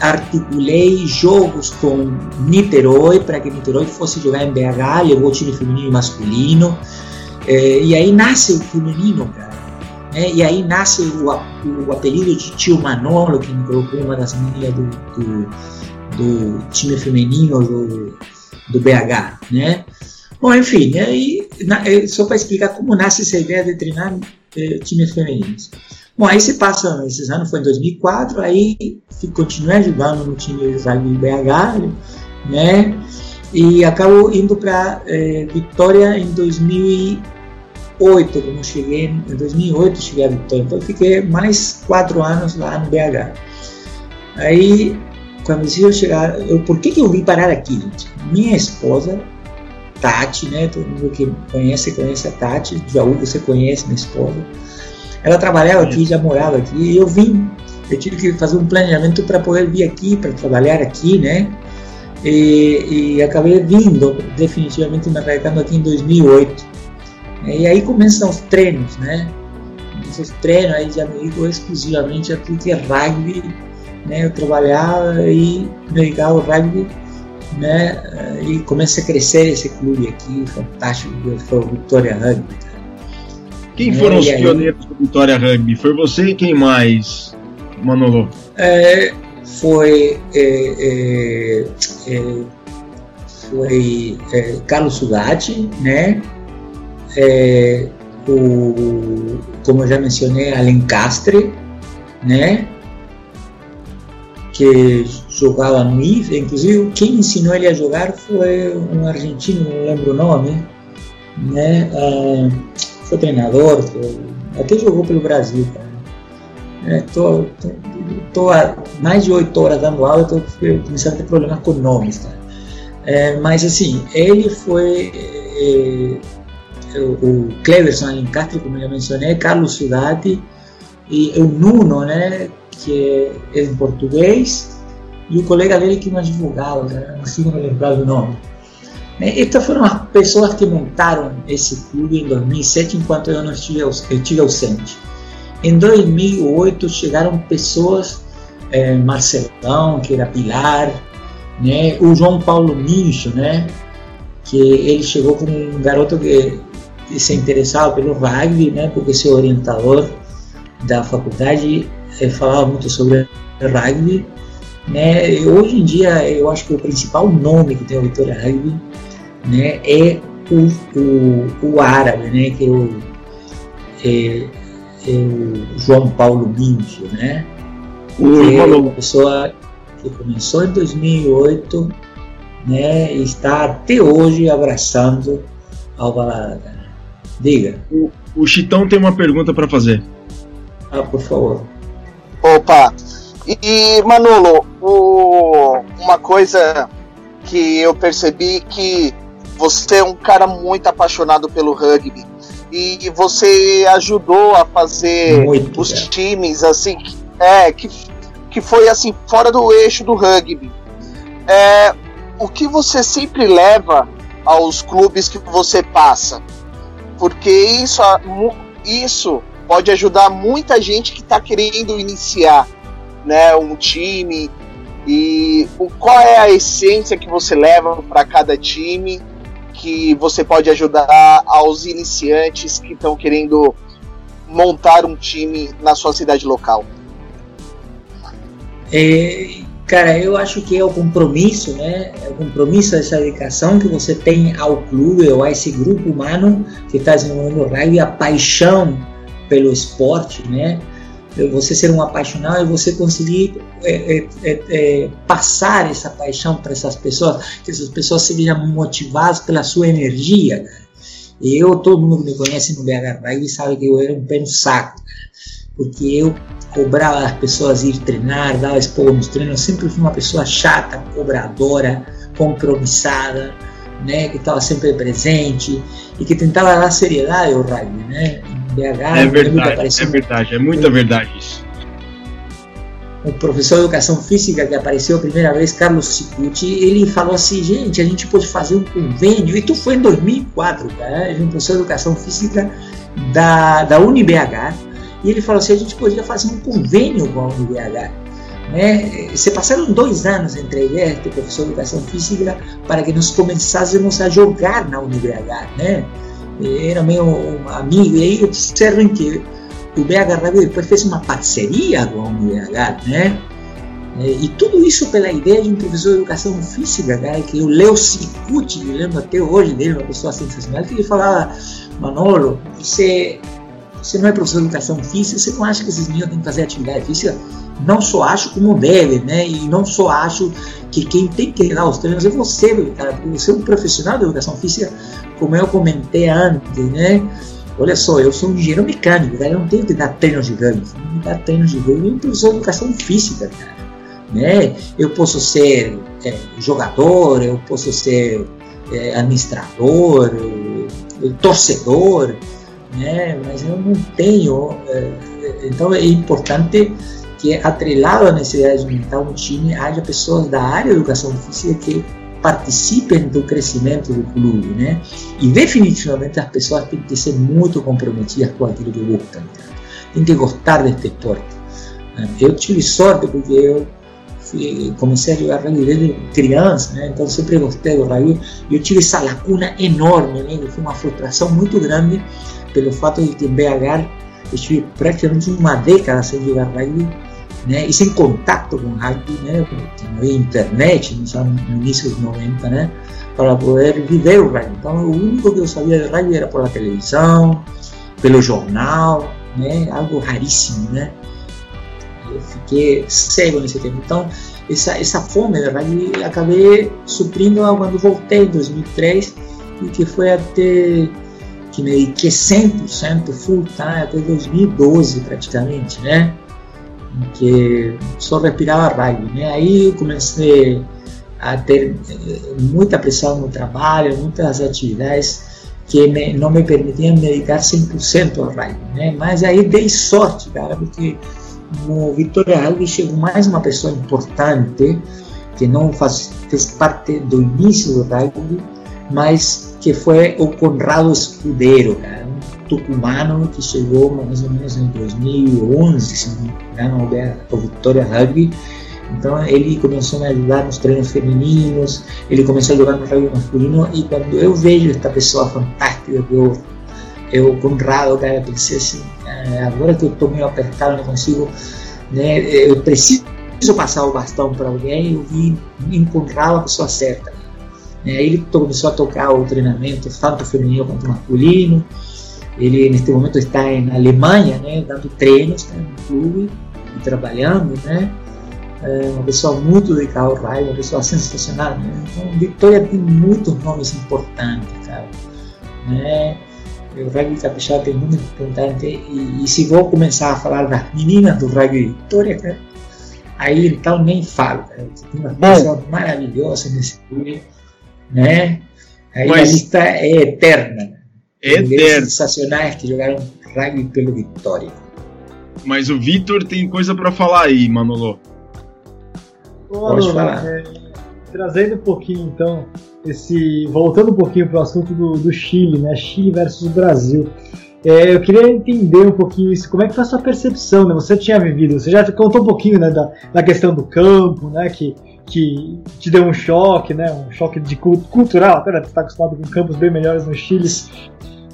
articulei jogos com Niterói para que Niterói fosse jogar em BH, levou o time feminino e masculino. É, e aí nasce o feminino, cara. Né? E aí nasce o, o, apelido de tio Manolo, que me colocou uma das meninas do, do, do time feminino do, do BH, né? Bom, enfim, aí, é, só para explicar como nasce essa ideia de treinar eh, times femininos. Bom, aí se passa, esses anos foi em 2004, aí continuei ajudando no time de rugby BH, né, e acabo indo para eh, Vitória em 2008, quando cheguei, em 2008 cheguei a Vitória, então fiquei mais quatro anos lá no BH. Aí, quando eu chegar, eu, por que, que eu vim parar aqui, gente? Minha esposa Tati, né? Todo mundo que conhece, conhece a Tati. Jaú você conhece, minha esposa. Ela trabalhava aqui, já morava aqui. E eu vim, eu tive que fazer um planejamento para poder vir aqui, para trabalhar aqui, né? E, e, acabei vindo, definitivamente me radicando aqui em 2008. E aí começam os treinos, né? Esses treinos aí já me dedico exclusivamente a tudo que é rugby, né? Eu trabalhava e me dedicava ao rugby né? E começa a crescer esse clube aqui, fantástico, que foi o Vitória Rugby. Quem foram é, os pioneiros do Vitória Rugby? Foi você e quem mais, Manolo? É, foi é, é, é foi é, Carlos Sugatti, né? o, como eu já mencionei, Alencastre, né? que jogava no IFE, inclusive quem ensinou ele a jogar foi um argentino, não lembro o nome, né? Ah, foi treinador, até jogou pelo Brasil, cara. É, tô, tô, tô, mais de oito horas dando aula, estou começando a ter problemas com nomes, cara. É, mas assim, ele foi é, o, o Cleverson Alencastre, como eu já mencionei, Carlos Sudati, e o Nuno, né, que é em português, e o colega dele que é advogado, né, não consigo me lembrar do nome. Estas foram as pessoas que montaram esse clube em 2007, enquanto eu não estive, eu estive ausente. Em 2008 chegaram pessoas, é, Marcelão, que era Pilar, né, o João Paulo Mincho, né, que ele chegou como um garoto que, que se interessava pelo rugby, né, porque seu orientador da faculdade eh, falava muito sobre rugby. Né, e hoje em dia eu acho que o principal nome que tem o Vitória Rugby né, é o, o, o árabe, né, que é o, é, é o João Paulo Mincho, né, que é uma pessoa que começou em 2008 né, e está até hoje abraçando a Alvalada. Diga. O, o Chitão tem uma pergunta para fazer. Ah, por favor. Opa! E, Manolo, o, uma coisa que eu percebi que você é um cara muito apaixonado pelo rugby e você ajudou a fazer muito, os é. times assim, é que que foi assim fora do eixo do rugby. É, o que você sempre leva aos clubes que você passa? Porque isso, isso pode ajudar muita gente que está querendo iniciar né, um time. E o, qual é a essência que você leva para cada time que você pode ajudar aos iniciantes que estão querendo montar um time na sua cidade local? É, cara, eu acho que é o compromisso, né? É o compromisso, essa dedicação que você tem ao clube ou a esse grupo humano que está desenvolvendo o rugby, a paixão pelo esporte, né? Você ser um apaixonado e você conseguir é, é, é, é passar essa paixão para essas pessoas, que essas pessoas sejam motivadas pela sua energia. Eu, todo mundo que me conhece no BH Rugby sabe que eu era um pé no saco, porque eu cobrava as pessoas ir treinar, dava expor nos treinos. Eu sempre fui uma pessoa chata, cobradora, compromissada, né, que estava sempre presente e que tentava dar seriedade ao rugby, né? BH, é verdade, é verdade, é muita verdade isso. O professor de educação física que apareceu a primeira vez, Carlos Cicucci, ele falou assim, gente, a gente pode fazer um convênio, e tu foi em 2004, cara, ele é um professor de educação física da, da UniBH, e ele falou assim: a gente podia fazer um convênio com a UniBH. Né? Se passaram dois anos entre a ideia de professor de educação física para que nós começássemos a jogar na UniBH. Né? Era meu amigo, e aí observem que o BH Radio depois fez uma parceria com a UniBH. Né? E tudo isso pela ideia de um professor de educação física, cara, que o Leo Cicuti, me lembro até hoje dele, uma pessoa sensacional, que ele falava: Manolo, você você não é professor de educação física, você não acha que esses meninos têm que fazer atividade física? Não só acho como deve, né? E não só acho que quem tem que dar os treinos é você, cara, porque você é um profissional de educação física, como eu comentei antes, né? Olha só, eu sou um engenheiro mecânico, cara, eu não tenho que dar treinos ganho, não dar treinos ganho, eu um professor de educação física, cara. Né? Eu posso ser é, jogador, eu posso ser é, administrador, torcedor, né? mas eu não tenho. É, então é importante que, atrelado à necessidade de montar um time, haja pessoas da área de educação física que participem do crescimento do clube, né? E definitivamente as pessoas têm que ser muito comprometidas com aquilo que gostam, tem que gostar deste esporte. Eu tive sorte porque eu fui, comecei a jogar rugby desde criança, né? então sempre gostei do rugby. Eu tive essa lacuna enorme, né? foi uma frustração muito grande pelo fato de que em BH estive praticamente uma década sem jogar rugby né, e sem contato com rugby, né, porque não havia internet no, no início dos 90, né, para poder viver o rugby. Então, o único que eu sabia de rugby era pela televisão, pelo jornal, né, algo raríssimo, né. Eu fiquei cego nesse tempo. Então, essa, essa fome de rugby acabei suprindo quando voltei em 2003 e que foi até que me dediquei 100% full time até 2012 praticamente, né? Que só respirava rugby, né? Aí eu comecei a ter eh, muita pressão no trabalho, muitas atividades que me, não me permitiam me dedicar 100% ao rugby, né? Mas aí dei sorte, cara, porque no Vitória Rugby chegou mais uma pessoa importante que não faz, fez parte do início do rugby, mas que foi o Conrado Escudeiro, cara, um tucumano que chegou mais ou menos em 2011, se não me engano, ao Vitória Rugby, então ele começou a me ajudar nos treinos femininos, ele começou a jogar no rugby masculino e quando eu vejo esta pessoa fantástica, eu, eu Conrado, cara, pensei assim, ah, agora que eu estou meio apertado, não consigo, né, eu preciso passar o bastão para alguém, eu vi encontrar a pessoa certa. Né, ele começou a tocar o treinamento, tanto feminino quanto masculino. Ele neste momento está na Alemanha, né, dando treinos tá, no clube e trabalhando, né é uma pessoa muito dedicada ao raio, uma pessoa sensacional. Né? Então, Vitória tem muitos nomes importantes, cara. Né? O rugby capixaba tem muito importante e, e, se vou começar a falar das meninas do rugby Vitória, cara, aí então nem falo. Cara. Tem uma pessoa maravilhosa nesse clube, né? Aí Mas... a lista é eterna. É eterna. Sensacionais que jogaram rugby pelo Vitória. Mas o Vitor tem coisa para falar aí, Manolo. Pode falar. É, trazendo um pouquinho, então, esse. Voltando um pouquinho para o assunto do, do, Chile, né? Chile versus Brasil. É, eu queria entender um pouquinho isso, como é que foi a sua percepção, né? Você tinha vivido, você já contou um pouquinho né, da, da questão do campo, né? Que, que te deu um choque, né? Um choque de cultural, até você está acostumado com campos bem melhores no Chile.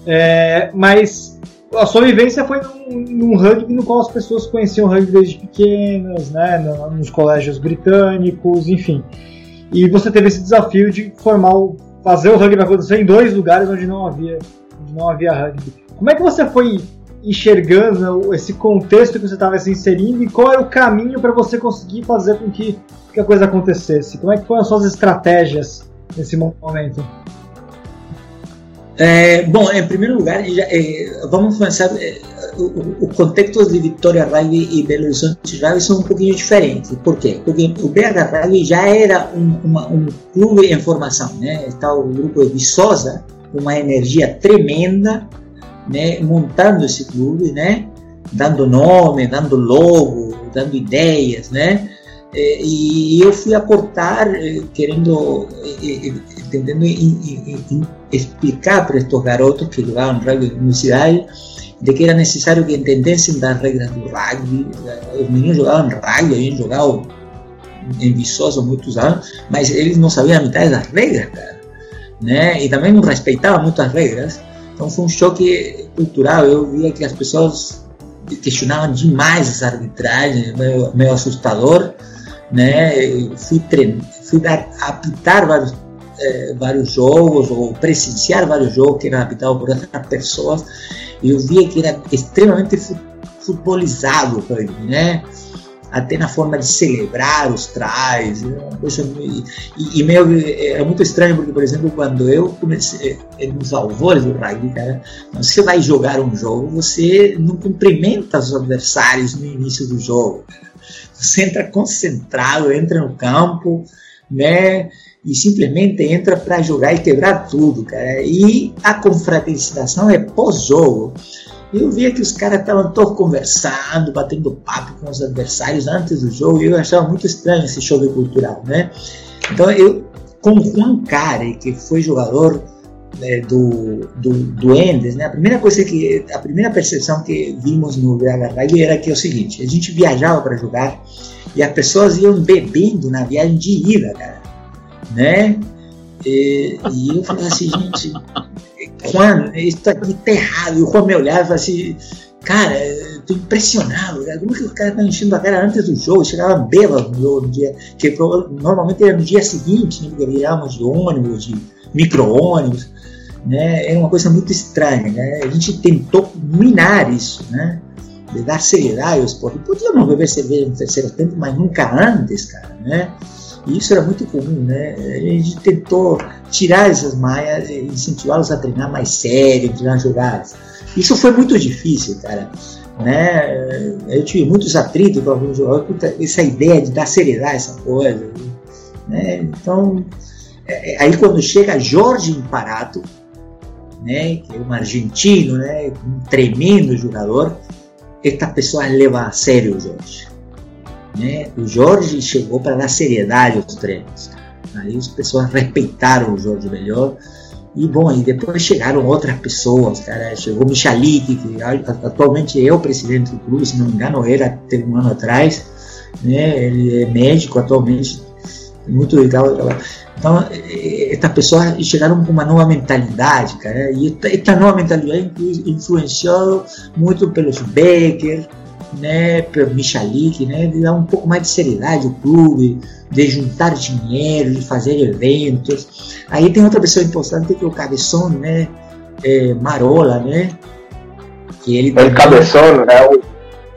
É, mas a sua vivência foi num, num rugby no qual as pessoas conheciam rugby desde pequenas, né, nos colégios britânicos, enfim. E você teve esse desafio de formar, o, fazer o rugby acontecer em dois lugares onde não havia, onde não havia rugby. Como é que você foi enxergando esse contexto que você estava se inserindo e qual era o caminho para você conseguir fazer com que, que a coisa acontecesse? Como é que foram as suas estratégias nesse momento? É, bom, em primeiro lugar, já, é, vamos começar. É, o, o, contexto de Vitória Rugby e Belo Horizonte Rugby são um pouquinho diferentes. Por quê? Porque o BH Rugby já era um, uma, um clube em formação, né? Está o grupo de Viçosa, uma energia tremenda, né? Montando esse clube, né? Dando nome, dando logo, dando ideias, né? É, e eu fui aportar, é, querendo, é, tentando explicar para estes garotos que jogavam rugby na universidade de que era necessário que entendessem das regras do rugby. Os meninos jogavam rugby, haviam jogado em Viçosa muitos anos, mas eles não sabiam a metade das regras, cara. Né? E também não respeitavam muito as regras. Então foi um choque cultural. Eu via que as pessoas questionavam demais as arbitragens, meio, meio assustador né? fui treinar, fui dar, apitar vários é, vários jogos ou presenciar vários jogos que eram apitados por outras pessoas e eu via que era extremamente futebolizado o rugby, né? Até na forma de celebrar os tries, e, e, meio era muito estranho porque, por exemplo, quando eu comecei nos alvores do rugby, cara, você vai jogar um jogo, você não cumprimenta os adversários no início do jogo. Você entra concentrado, entra no campo, né? E simplesmente entra para jogar e quebrar tudo, cara. E a confraternização é pós-jogo. Eu via que os caras estavam todos conversando, batendo papo com os adversários antes do jogo, e eu achava muito estranho esse choque cultural, né? Então eu, com o Juan Care, que foi jogador né, do, do, do Endes, né? A primeira coisa que a primeira percepção que vimos no Rugby era que é o seguinte: a gente viajava para jogar e as pessoas iam bebendo na viagem de ida, cara, né? E, e eu falei assim, gente, Juan, isso aqui tá errado. E o Juan me olhava e falava assim, cara, tô impressionado, cara. como que os caras estão enchendo a cara antes do jogo, chegava bêbado no jogo no dia, que normalmente era no dia seguinte, né, porque viajávamos de ônibus, de micro-ônibus né, era uma coisa muito estranha. Né? A gente tentou minar isso, né? de dar seriedade ao esporte. Podíamos beber cerveja no terceiro tempo, mas nunca antes, cara. Né? E isso era muito comum, né? A gente tentou tirar essas maias e incentivá-los a treinar mais sério, treinar jogadas. Isso foi muito difícil, cara. Né? Eu tive muitos atritos com alguns jogadores, essa ideia de dar seriedade essa coisa. Né? Então, é, aí quando chega Jorge Imparato, né, que é um argentino, né, um tremendo jogador, estas pessoas levam a sério o Jorge. Né? O Jorge chegou para dar seriedade aos treinos. Aí as pessoas respeitaram o Jorge melhor. E bom, e depois chegaram outras pessoas, cara. Chegou Michalik, que atualmente é o presidente do clube, se não me engano, era até um ano atrás. Né? Ele é médico atualmente, muito legal. Então, estas pessoas chegaram com uma nova mentalidade, cara. E esta nova mentalidade influenciou muito pelos Becker, né, Michalik, né, de dar um pouco mais de seriedade ao clube, de juntar dinheiro, de fazer eventos. Aí tem outra pessoa importante que é o Cabeção, né, é, Marola, né, que ele... El Cabeção é o...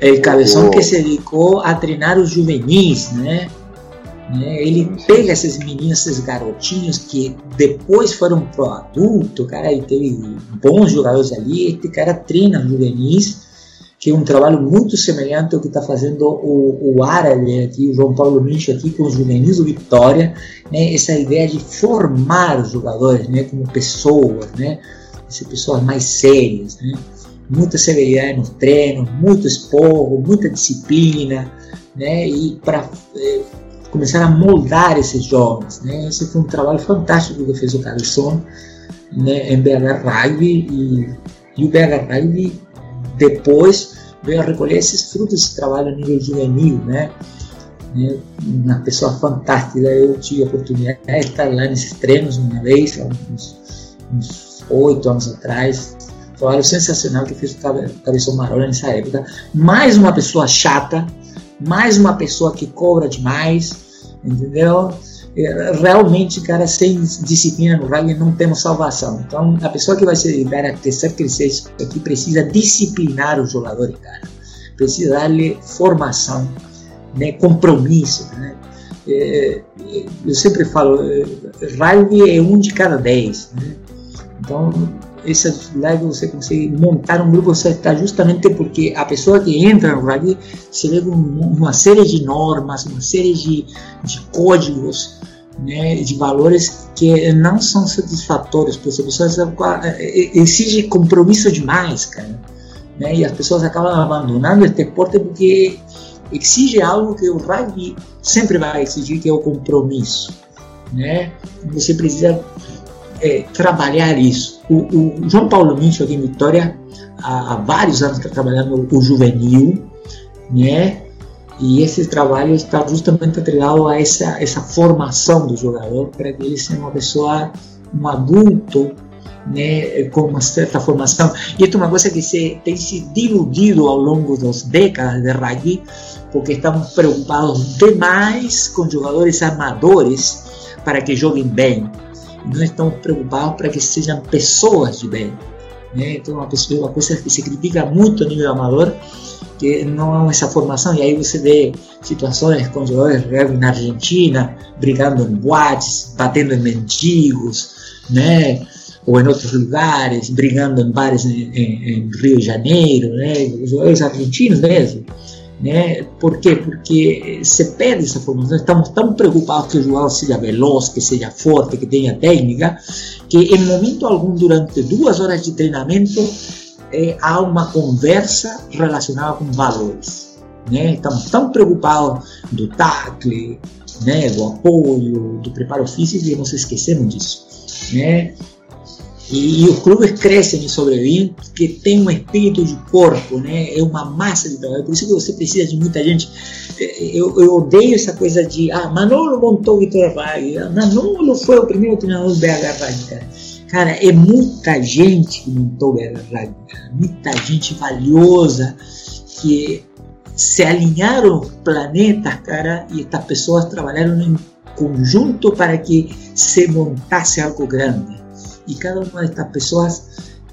El Cabeção o... que se dedicou a treinar os juvenis, né, né? Ele pega essas meninas, esses garotinhos que depois foram pro adulto, cara, e teve bons jogadores ali. Este cara treina juvenis, que é um trabalho muito semelhante ao que está fazendo o, o árabe aqui, o João Paulo Minch aqui com os juvenis do Vitória, né? Essa ideia de formar os jogadores, né? Como pessoas, né? Essas pessoas mais sérias, né? Muita severidade nos treinos, muito esporro, muita disciplina, né? E para eh, começar a moldar esses jovens. Né? Esse foi um trabalho fantástico que fez o Carlson né, em BH Rugby e, e o BH Rugby depois veio a recolher esses frutos desse trabalho a nível juvenil, né? né? Uma pessoa fantástica. Eu tive a oportunidade de estar lá nesses treinos uma vez, uns oito anos atrás. Trabalho sensacional que fez o Cabeção Marola nessa época. Mais uma pessoa chata, mais uma pessoa que cobra demais, entendeu? É, realmente, cara, sem disciplina no rugby não temos salvação. Então, a pessoa que vai se dedicar a crescer, crescer aqui precisa disciplinar o jogador, cara. Precisa dar-lhe formação, né, compromisso, né? É, é eu sempre falo, é, rugby é um de cada dez, né? Então, essas lives você consegue montar um grupo, está justamente porque a pessoa que entra no rugby se com uma série de normas, uma série de, de códigos, né, de valores que não são satisfatórios, porque a pessoa é, é, exige compromisso demais, cara. Né, e as pessoas acabam abandonando este esporte porque exige algo que o rugby sempre vai exigir, que é o compromisso. Né? Você precisa é, trabalhar isso. O, o, João Paulo Mincho aqui em Vitória há, há vários anos está trabalhando o juvenil, né? E esse trabalho está justamente atrelado a essa, essa formação do jogador para que ele seja uma pessoa, um adulto, né, com uma certa formação. E isso é uma coisa que se, tem se diluído ao longo das décadas de rugby, porque estamos preocupados demais com jogadores amadores para que joguem bem nós estamos preocupados para que sejam pessoas de bem. Né? Então, uma, pessoa, uma coisa que se critica muito a nível amador, que não é essa formação, e aí você vê situações com jogadores na Argentina, brigando em boates, batendo em mendigos, né? ou em outros lugares, brigando em bares em, em, em Rio de Janeiro, né? os argentinos mesmo né? Por quê? Porque se perde essa formação. Estamos tão preocupados que o jogador seja veloz, que seja forte, que tenha técnica, que em momento algum, durante duas horas de treinamento, eh, há uma conversa relacionada com valores. Né? Estamos tão preocupados do tackle, né? do apoio, do preparo físico, que nos esquecemos disso. Né? E, e, os clubes crescem e sobrevivem porque tem um espírito de corpo, né? é uma massa de trabalho. Por isso que você precisa de muita gente. Eu, eu odeio essa coisa de ah, Manolo montou o Vitória Rugby, Manolo foi o primeiro treinador do BH Rugby. Cara. é muita gente que montou o BH Rugby, muita gente valiosa que se alinharam planetas, cara, e estas pessoas trabalharam em conjunto para que se montasse algo grande e cada uma destas pessoas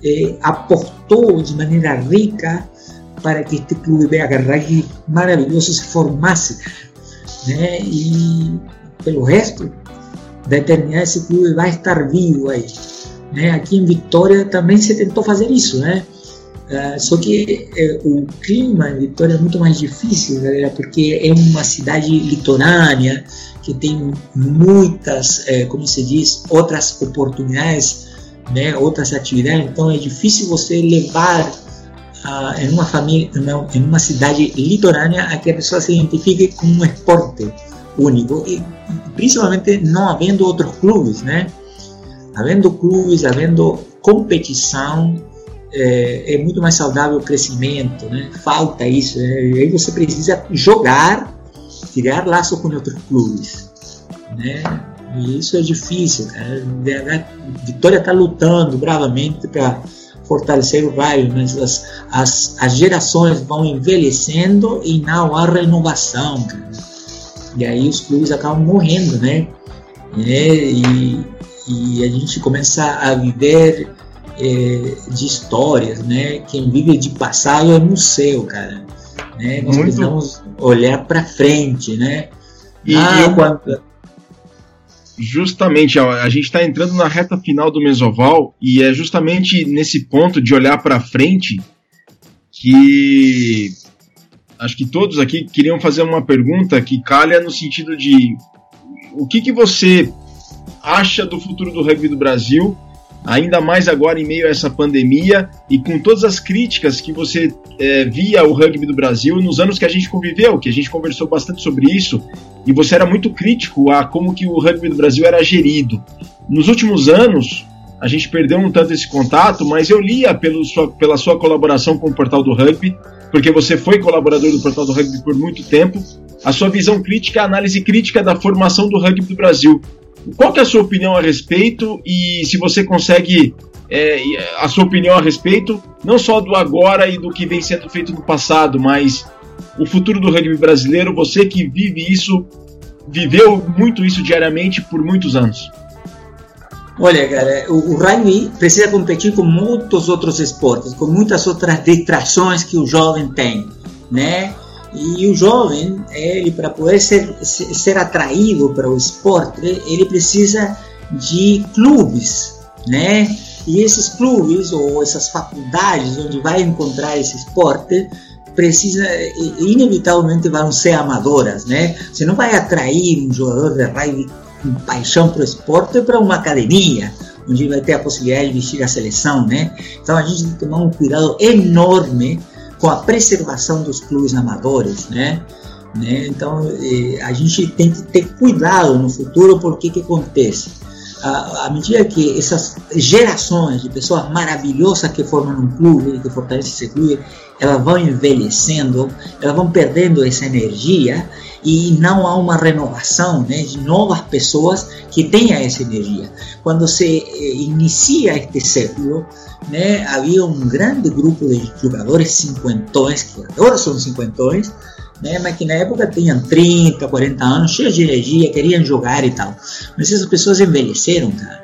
eh, aportou de maneira rica para que este clube BH Rugby maravilhoso se formasse. Né? E pelo resto da eternidade esse clube vai estar vivo aí. Né? Aqui em Vitória também se tentou fazer isso, né? Uh, só que uh, o clima em Vitória é muito mais difícil, galera, porque é uma cidade litorânea que tem muitas, uh, como se diz, outras oportunidades né, outras atividades, então é difícil você levar em uma família, em uma cidade litorânea a que a pessoa se identifique com um esporte único e principalmente não havendo outros clubes, né? Havendo clubes, havendo competição, é, é, muito mais saudável o crescimento, né? Falta isso. Né? Aí você precisa jogar, criar laço com outros clubes, né? E isso é difícil. A Vitória está lutando bravamente para fortalecer o raio, mas as, as, as gerações vão envelhecendo e não há renovação. E aí os clubes acabam morrendo, né? É, e, e a gente começa a viver é, de histórias, né? Quem vive de passado é museu, cara. Né? Nós Muito. precisamos olhar para frente, né? E, ah, eu, quando... Justamente, a gente está entrando na reta final do Mesoval e é justamente nesse ponto de olhar para frente que acho que todos aqui queriam fazer uma pergunta que calha no sentido de o que, que você acha do futuro do rugby do Brasil ainda mais agora em meio a essa pandemia e com todas as críticas que você é, via o rugby do Brasil nos anos que a gente conviveu, que a gente conversou bastante sobre isso, e você era muito crítico a como que o rugby do Brasil era gerido. Nos últimos anos, a gente perdeu um tanto esse contato, mas eu lia pelo sua, pela sua colaboração com o Portal do Rugby, porque você foi colaborador do Portal do Rugby por muito tempo, a sua visão crítica, a análise crítica da formação do rugby do Brasil. Qual que é a sua opinião a respeito e se você consegue é, a sua opinião a respeito, não só do agora e do que vem sendo feito no passado, mas o futuro do rugby brasileiro, você que vive isso, viveu muito isso diariamente por muitos anos. Olha, cara, o, o rugby precisa competir com muitos outros esportes, com muitas outras distrações que o jovem tem, né? E o jovem, ele para poder ser, ser atraído para o esporte, ele precisa de clubes, né? E esses clubes ou essas faculdades onde vai encontrar esse esporte precisa inevitavelmente vão ser amadoras, né? Você não vai atrair um jogador de rugby com paixão para o esporte para uma academia onde vai ter a possibilidade de vestir a seleção, né? Então a gente tem que tomar um cuidado enorme com a preservação dos clubes amadores, né? né? Então a gente tem que ter cuidado no futuro porque que acontece? À, medida que essas gerações de pessoas maravilhosas que formam um clube, que fortalecem esse clube, elas vão envelhecendo, elas vão perdendo essa energia e não há uma renovação né, de novas pessoas que tenham essa energia. Quando se eh, inicia este século, né, havia um grande grupo de jogadores cinquentões, que agora são cinquentões, né, mas que na época tinham 30, 40 anos, cheios de energia, queriam jogar e tal. Mas essas pessoas envelheceram, cara.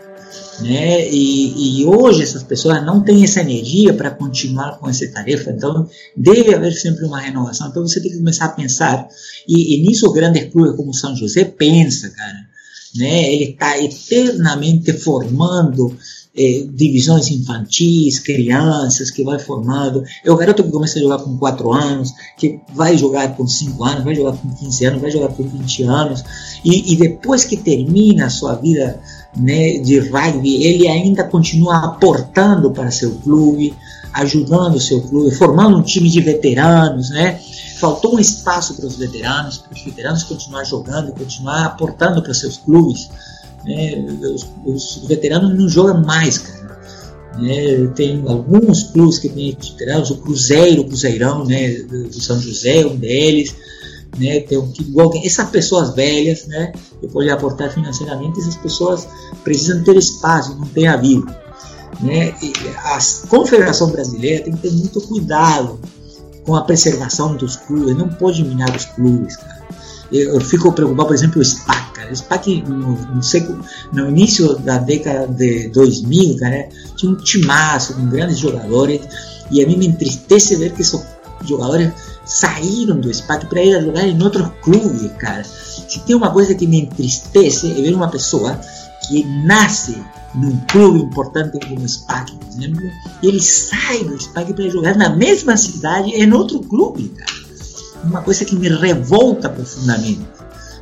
Né? E, e, hoje essas pessoas não têm essa energia para continuar com essa tarefa, então deve haver sempre uma renovação. Então você tem que começar a pensar, e, e nisso grandes clubes como São José pensa, cara, né? Ele está eternamente formando é, divisões infantis, crianças que vai formando. É o garoto que começa a jogar com 4 anos, que vai jogar com 5 anos, vai jogar com 15 anos, vai jogar com 20 anos, e, e depois que termina a sua vida né, de rugby, ele ainda continua aportando para seu clube, ajudando o seu clube, formando um time de veteranos, né? Faltou um espaço para os veteranos, para os veteranos continuar jogando, continuar aportando para seus clubes. Né? Os, os, veteranos não jogam mais, cara. Né? Tem alguns clubes que têm veteranos, o Cruzeiro, o Cruzeirão, né? do São José, um deles. Né, tem um essas pessoas velhas, né, depois de aportar financeiramente, essas pessoas precisam ter espaço, não tem vida. Né? E a Confederação Brasileira tem que ter muito cuidado com a preservação dos clubes, não pode minar os clubes, cara. Eu, eu fico preocupado, por exemplo, o SPAC, SPAC, no, no, no início da década de 2000, cara, tinha um timaço com grandes jogadores, e a mim me entristece ver que esses jogadores saíram do SPAC para ir a jogar em outros clubes, cara. Se tem uma coisa que me entristece é ver uma pessoa que nasce num clube importante como o SPAC, por exemplo, e ele sai do SPAC para jogar na mesma cidade em outro clube, cara. Uma coisa que me revolta profundamente.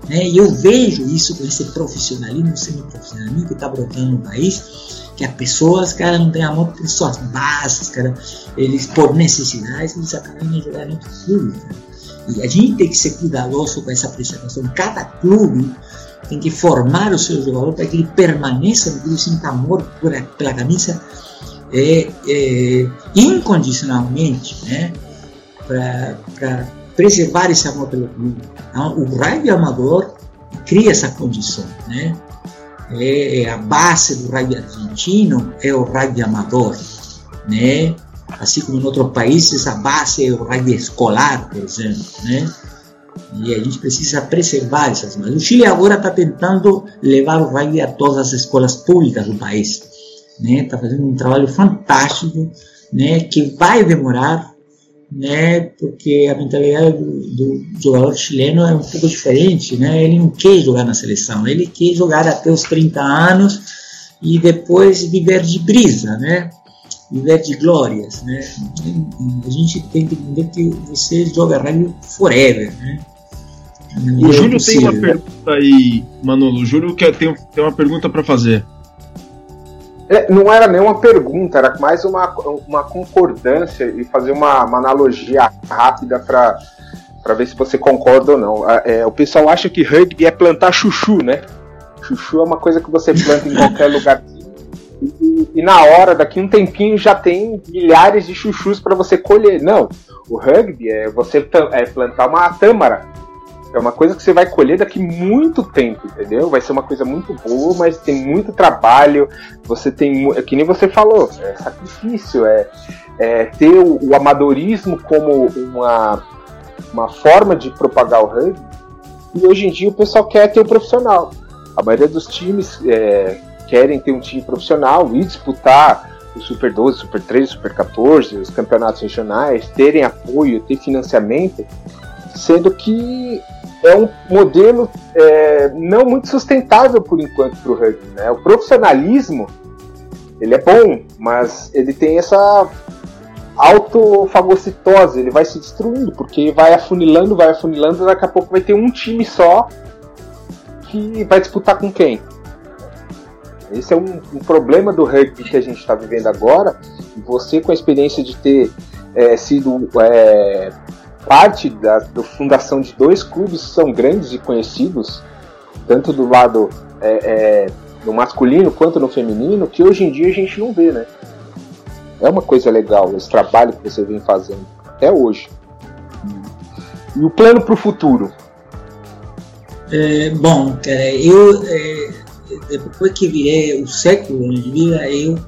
Né? E eu vejo isso com esse profissionalismo, semi-profissionalismo que está brotando no país, que as pessoas, cara, não têm amor por suas bases, cara, eles, por necessidades, eles acabam em clube. Cara. E a gente tem que ser cuidadoso com essa apresentação. Cada clube tem que formar o seu jogador para que ele permaneça no clube, sinta amor por, pela camisa é, é, incondicionalmente, né? Para preservar esse amor pelo clube. Então, o rugby amador cria essa condição, né? É, é, a base do rugby argentino é o rugby amador, né? Assim como em outros países a base é o rugby escolar, por exemplo, né? E a gente precisa preservar essas bases. O Chile agora está tentando levar o rugby a todas as escolas públicas do país, né? Está fazendo um trabalho fantástico, né? Que vai demorar, né? Porque a mentalidade do, do, jogador chileno é um pouco diferente, né? Ele não quer jogar na seleção, ele quer jogar até os 30 anos e depois viver de brisa, né? Viver de glórias, né? A gente tem que entender que você joga rugby forever, né? O Júlio tem uma pergunta aí, Manolo. O Júlio quer, tem, tem uma pergunta para fazer. É, não era nem uma pergunta, era mais uma, uma concordância e fazer uma, uma analogia rápida para para ver se você concorda ou não. É, o pessoal acha que rugby é plantar chuchu, né? Chuchu é uma coisa que você planta em qualquer lugar. E, e, na hora, daqui um tempinho, já tem milhares de chuchus para você colher. Não, o rugby é você é plantar uma tâmara é uma coisa que você vai colher daqui muito tempo, entendeu? Vai ser uma coisa muito boa, mas tem muito trabalho. Você tem, é que nem você falou, é sacrifício, é, é ter o, o, amadorismo como uma, uma forma de propagar o rugby. E hoje em dia o pessoal quer ter o um profissional. A maioria dos times é, querem ter um time profissional e disputar o Super 12, Super 13, Super 14, os campeonatos regionais, terem apoio, ter financiamento, sendo que é um modelo é, não muito sustentável por enquanto para o rugby. Né? O profissionalismo ele é bom, mas ele tem essa autofagocitose, ele vai se destruindo, porque vai afunilando, vai afunilando, daqui a pouco vai ter um time só que vai disputar com quem? Esse é um, um problema do rugby que a gente está vivendo agora. Você, com a experiência de ter é, sido é, parte da, da fundação de dois clubes são grandes e conhecidos, tanto do lado é, é, no masculino quanto no feminino, que hoje em dia a gente não vê, né? É uma coisa legal esse trabalho que você vem fazendo até hoje. E o plano para o futuro? É, bom, cara, eu é, depois que virei o século de vida, eu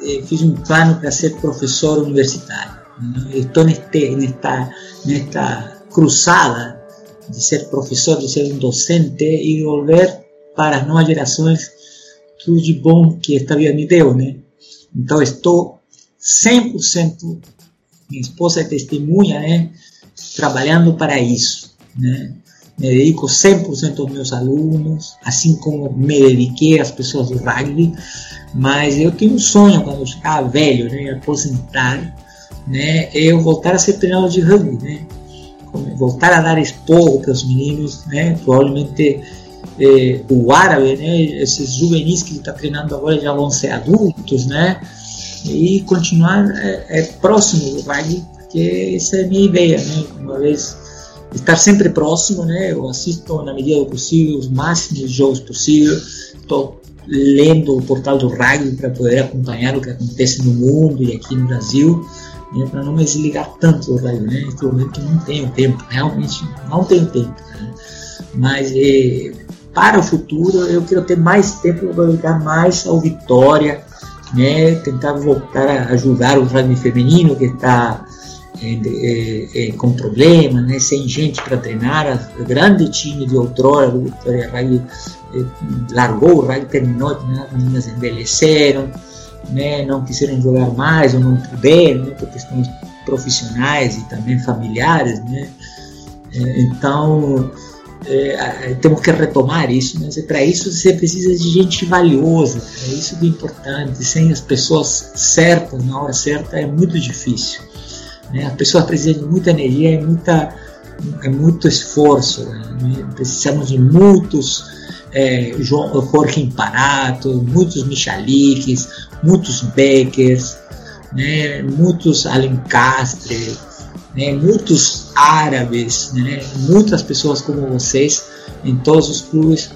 é, fiz um plano para ser professor universitário. Estou neste, nesta nesta cruzada de ser professor, de ser um docente e devolver para as novas gerações tudo de bom que esta vida me deu, né? Então estou 100%, minha esposa é testemunha, né? Trabalhando para isso, né? Me dedico 100% aos meus alunos, assim como me dediquei às pessoas do rugby, mas eu tenho um sonho quando eu ficar velho, né? Aposentar, né, eu voltar a ser treinador de rugby, né, voltar a dar esporro para os meninos, né, provavelmente eh, o árabe, né, esses juvenis que ele está treinando agora já vão ser adultos, né, e continuar é, é próximo do rugby, porque essa é a minha ideia, né, uma vez estar sempre próximo, né, eu assisto na medida do possível os máximos jogos possíveis, estou lendo o portal do rugby para poder acompanhar o que acontece no mundo e aqui no Brasil, né, para não me desligar tanto do raio, né? Nesse momento não tenho tempo, realmente não tenho tempo. Né? Mas é, para o futuro eu quero ter mais tempo para dedicar mais ao Vitória, né? Tentar voltar a ajudar o rugby feminino que está é, é, é, com problema, né? sem gente para treinar. O grande time de outrora do Vitória Rugby é, largou o rugby, terminou, né? as meninas envelheceram né, não quiseram jogar mais ou não puderam, né, por questões profissionais e também familiares, né? É, então é, temos que retomar isso, mas para isso você precisa de gente valiosa, é isso que é importante. Sem as pessoas certas na hora certa é muito difícil. Né? As pessoas precisam de muita energia e muita é muito esforço, né? precisamos de muitos é, Jorge Imparato, muitos Michaliques, muitos Beckers, né? muitos Alencastre, né? muitos árabes, né? muitas pessoas como vocês em todos os clubes,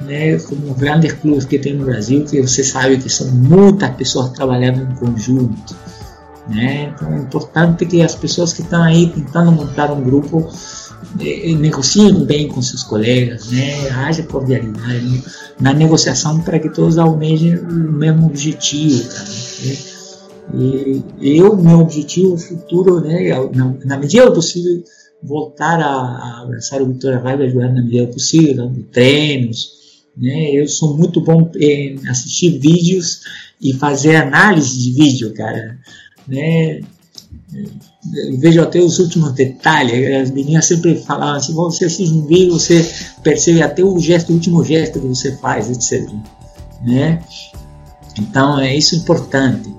né? como grandes clubes que tem no Brasil, que você sabe que são muitas pessoas trabalhando em conjunto. Né? Então é importante que as pessoas que estão aí tentando montar um grupo negociem bem com seus colegas, né? haja cordialidade né? na negociação para que todos almejem o mesmo objetivo. Né? E eu, meu objetivo futuro, né, na, medida possível, voltar a, abraçar o Vitória Raiva, ajudar na medida possível, dando treinos. Né? Eu sou muito bom em assistir vídeos e fazer análise de vídeo, cara né? Vejo até os últimos detalhes. As meninas sempre falavam assim: você um vídeo, você percebe até o gesto, o último gesto que você faz, etc. Né? Então é isso importante,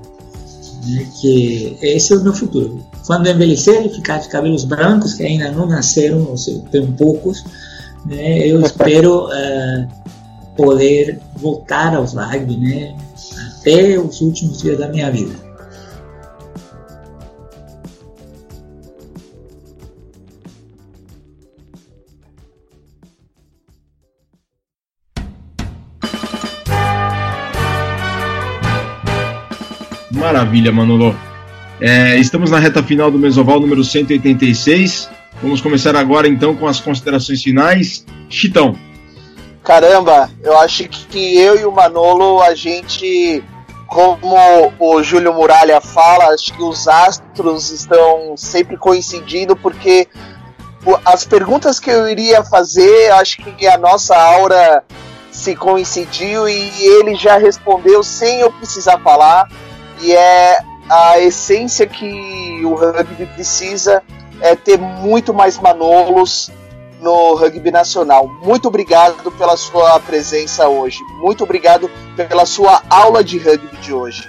né? que esse é o meu futuro. Quando envelhecer e ficar de cabelos brancos, que ainda não nasceram, ou seja, tem poucos, né? eu espero uh, poder voltar aos rugby né? até os últimos dias da minha vida. Maravilha, Manolo. É, estamos na reta final do Mesoval número 186. Vamos começar agora então com as considerações finais. Chitão. Caramba, eu acho que eu e o Manolo, a gente, como o Júlio Muralha fala, acho que os astros estão sempre coincidindo, porque as perguntas que eu iria fazer, acho que a nossa aura se coincidiu e ele já respondeu sem eu precisar falar e é a essência que o rugby precisa é ter muito mais manolos no rugby nacional. Muito obrigado pela sua presença hoje. Muito obrigado pela sua aula de rugby de hoje.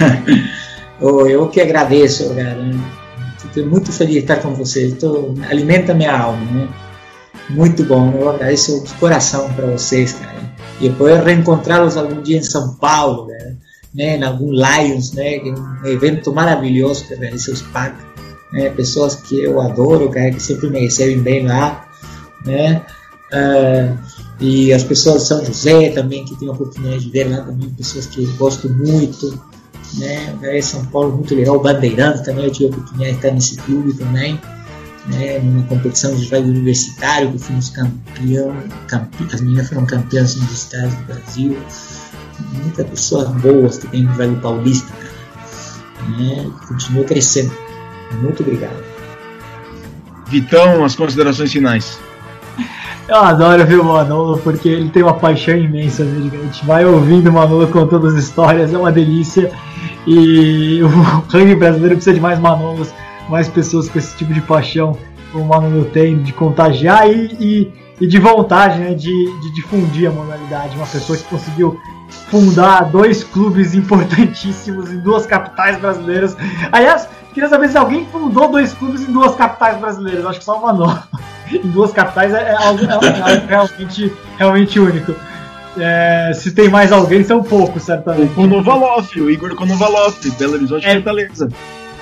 oh, eu que agradeço, cara. Estou muito feliz de estar com você. Tô, alimenta minha alma, né? Muito bom. Eu agradeço de coração para vocês, cara. E poder reencontrá-los algum dia em São Paulo, cara né, em algum Lions, né, é um evento maravilhoso que realiza o SPAC, né, pessoas que eu adoro, cara, que sempre me recebem bem lá, né, uh, e as pessoas de São José também, que tenho a oportunidade de ver lá também, pessoas que gosto muito, né, é São Paulo muito legal, Bandeirantes também, eu tive a oportunidade de estar nesse clube também, né, numa competição de rugby universitário, que fomos campeão, campe, as meninas foram campeãs universitárias do Brasil, muitas pessoas boas que tem no Vale Paulista, Né? Continua crescendo. Muito obrigado. Vitão, as considerações finais. Eu adoro ver o Manolo porque ele tem uma paixão imensa, A gente vai ouvindo o Manolo contando as histórias, é uma delícia. E o rugby brasileiro precisa de mais Manolos, mais pessoas com esse tipo de paixão como o Manolo tem, de contagiar e, e, e de vontade né, de, de difundir a modalidade. Uma pessoa que conseguiu fundar dois clubes importantíssimos em duas capitais brasileiras. Aliás, queria saber se alguém fundou dois clubes em duas capitais brasileiras. Acho que só o Mano. em duas capitais é, é algo, é algo realmente, realmente único. É, se tem mais alguém, são poucos, certamente. O Konovalov, o Igor Konovalov, Belo Horizonte é, Fortaleza.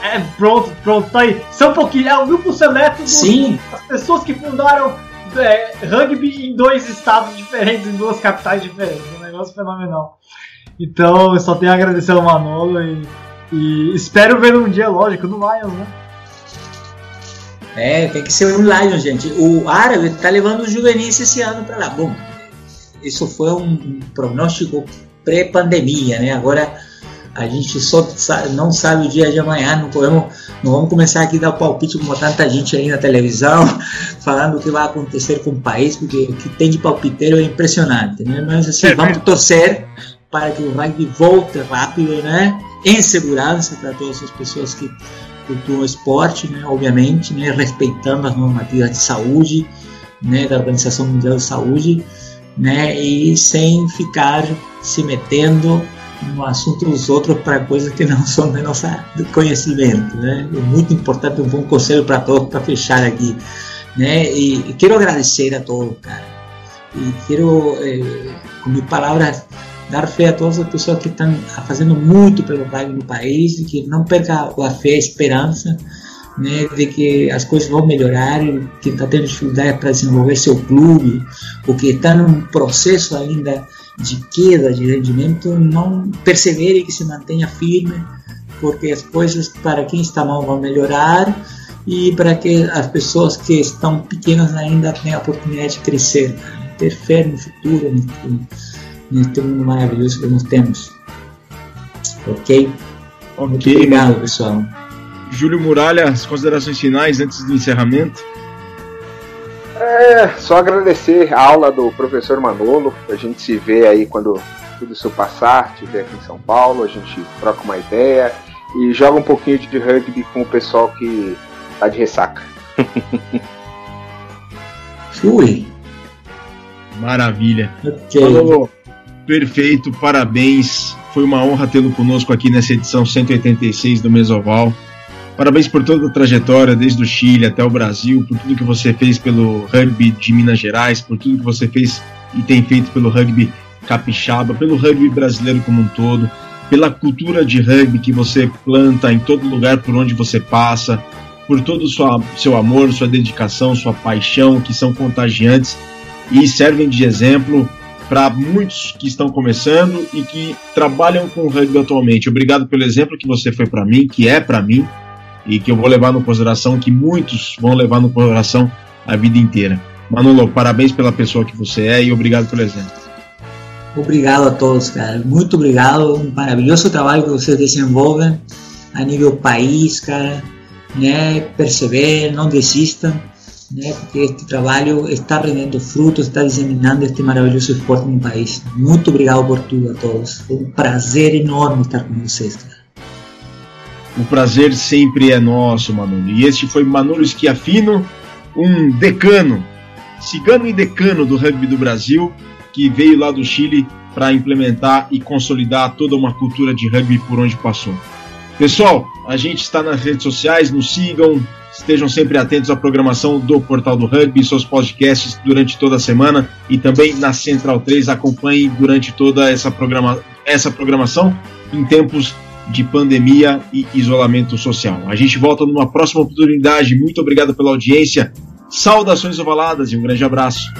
É, pronto, pronto, tá aí. São pouquinhos, é o grupo seleto das pessoas que fundaram é, rugby em dois estados diferentes, em duas capitais diferentes. Um negócio fenomenal. Então, eu só tenho a agradecer ao Manolo e, e espero ver um dia, lógico, no Lions, né? É, tem que ser um Lions, gente. O árabe tá levando os juvenis esse ano para lá. Bom, isso foi um prognóstico pré-pandemia, né? Agora a gente só não sabe o dia de amanhã, não, podemos, não vamos começar aqui a dar palpite como tanta gente aí na televisão, falando o que vai acontecer com o país, porque o que tem de palpiteiro é impressionante, né? Mas assim, é, vamos torcer para que o rugby volte rápido, né? Em segurança para todas as pessoas que cultuam o esporte, né? Obviamente, né? Respeitando as normativas de saúde, né? Da Organização Mundial de Saúde, né? E sem ficar se metendo no assunto dos outros para coisas que não são de nosso conhecimento. Né? É muito importante um bom conselho para todos, para fechar aqui. Né? E, e, quero agradecer a todos, cara. E quero, eh, com minhas palavras, dar fé a todas as pessoas que estão fazendo muito pelo rugby no país e que não perca a fé, a esperança né, de que as coisas vão melhorar, quem está tendo dificuldade para desenvolver seu clube, ou que está num processo ainda de queda de rendimento, não persevere que se mantenha firme, porque as coisas para quem está mal vão melhorar e para que as pessoas que estão pequenas ainda tenham a oportunidade de crescer, ter fé no futuro, neste, neste mundo maravilhoso que nós temos. Ok? Ok. Muito obrigado, pessoal. Júlio Muralha, as considerações finais antes do encerramento. É, só agradecer a aula do professor Manolo. A gente se vê aí quando tudo isso passar, estiver aqui em São Paulo, a gente troca uma ideia e joga um pouquinho de rugby com o pessoal que tá de ressaca. Fui. Maravilha. Ok. Manolo, perfeito, parabéns. Foi uma honra tê-lo conosco aqui nessa edição 186 do Mesoval. Parabéns por toda a trajetória, desde o Chile até o Brasil, por tudo que você fez pelo rugby de Minas Gerais, por tudo que você fez e tem feito pelo rugby capixaba, pelo rugby brasileiro como um todo, pela cultura de rugby que você planta em todo lugar por onde você passa, por todo o seu amor, sua dedicação, sua paixão, que são contagiantes e servem de exemplo para muitos que estão começando e que trabalham com rugby atualmente. Obrigado pelo exemplo que você foi para mim, que é para mim e que eu vou levar no consideração, que muitos vão levar no coração a vida inteira. Manolo, parabéns pela pessoa que você é e obrigado pelo exemplo. Obrigado a todos, cara. Muito obrigado. Um maravilhoso trabalho que vocês desenvolvem a nível país, cara. Né? Perseverem, não desistam, né? porque este trabalho está rendendo frutos, está disseminando este maravilhoso esporte no país. Muito obrigado por tudo a todos. Foi um prazer enorme estar com vocês, cara. O prazer sempre é nosso, Manolo. E este foi Manolo Schiafino, um decano, cigano e decano do rugby do Brasil, que veio lá do Chile para implementar e consolidar toda uma cultura de rugby por onde passou. Pessoal, a gente está nas redes sociais, nos sigam, estejam sempre atentos à programação do Portal do Rugby, seus podcasts durante toda a semana e também na Central 3 acompanhem durante toda essa, programa essa programação em tempos de pandemia e isolamento social. A gente volta numa próxima oportunidade. Muito obrigado pela audiência. Saudações ovaladas e um grande abraço.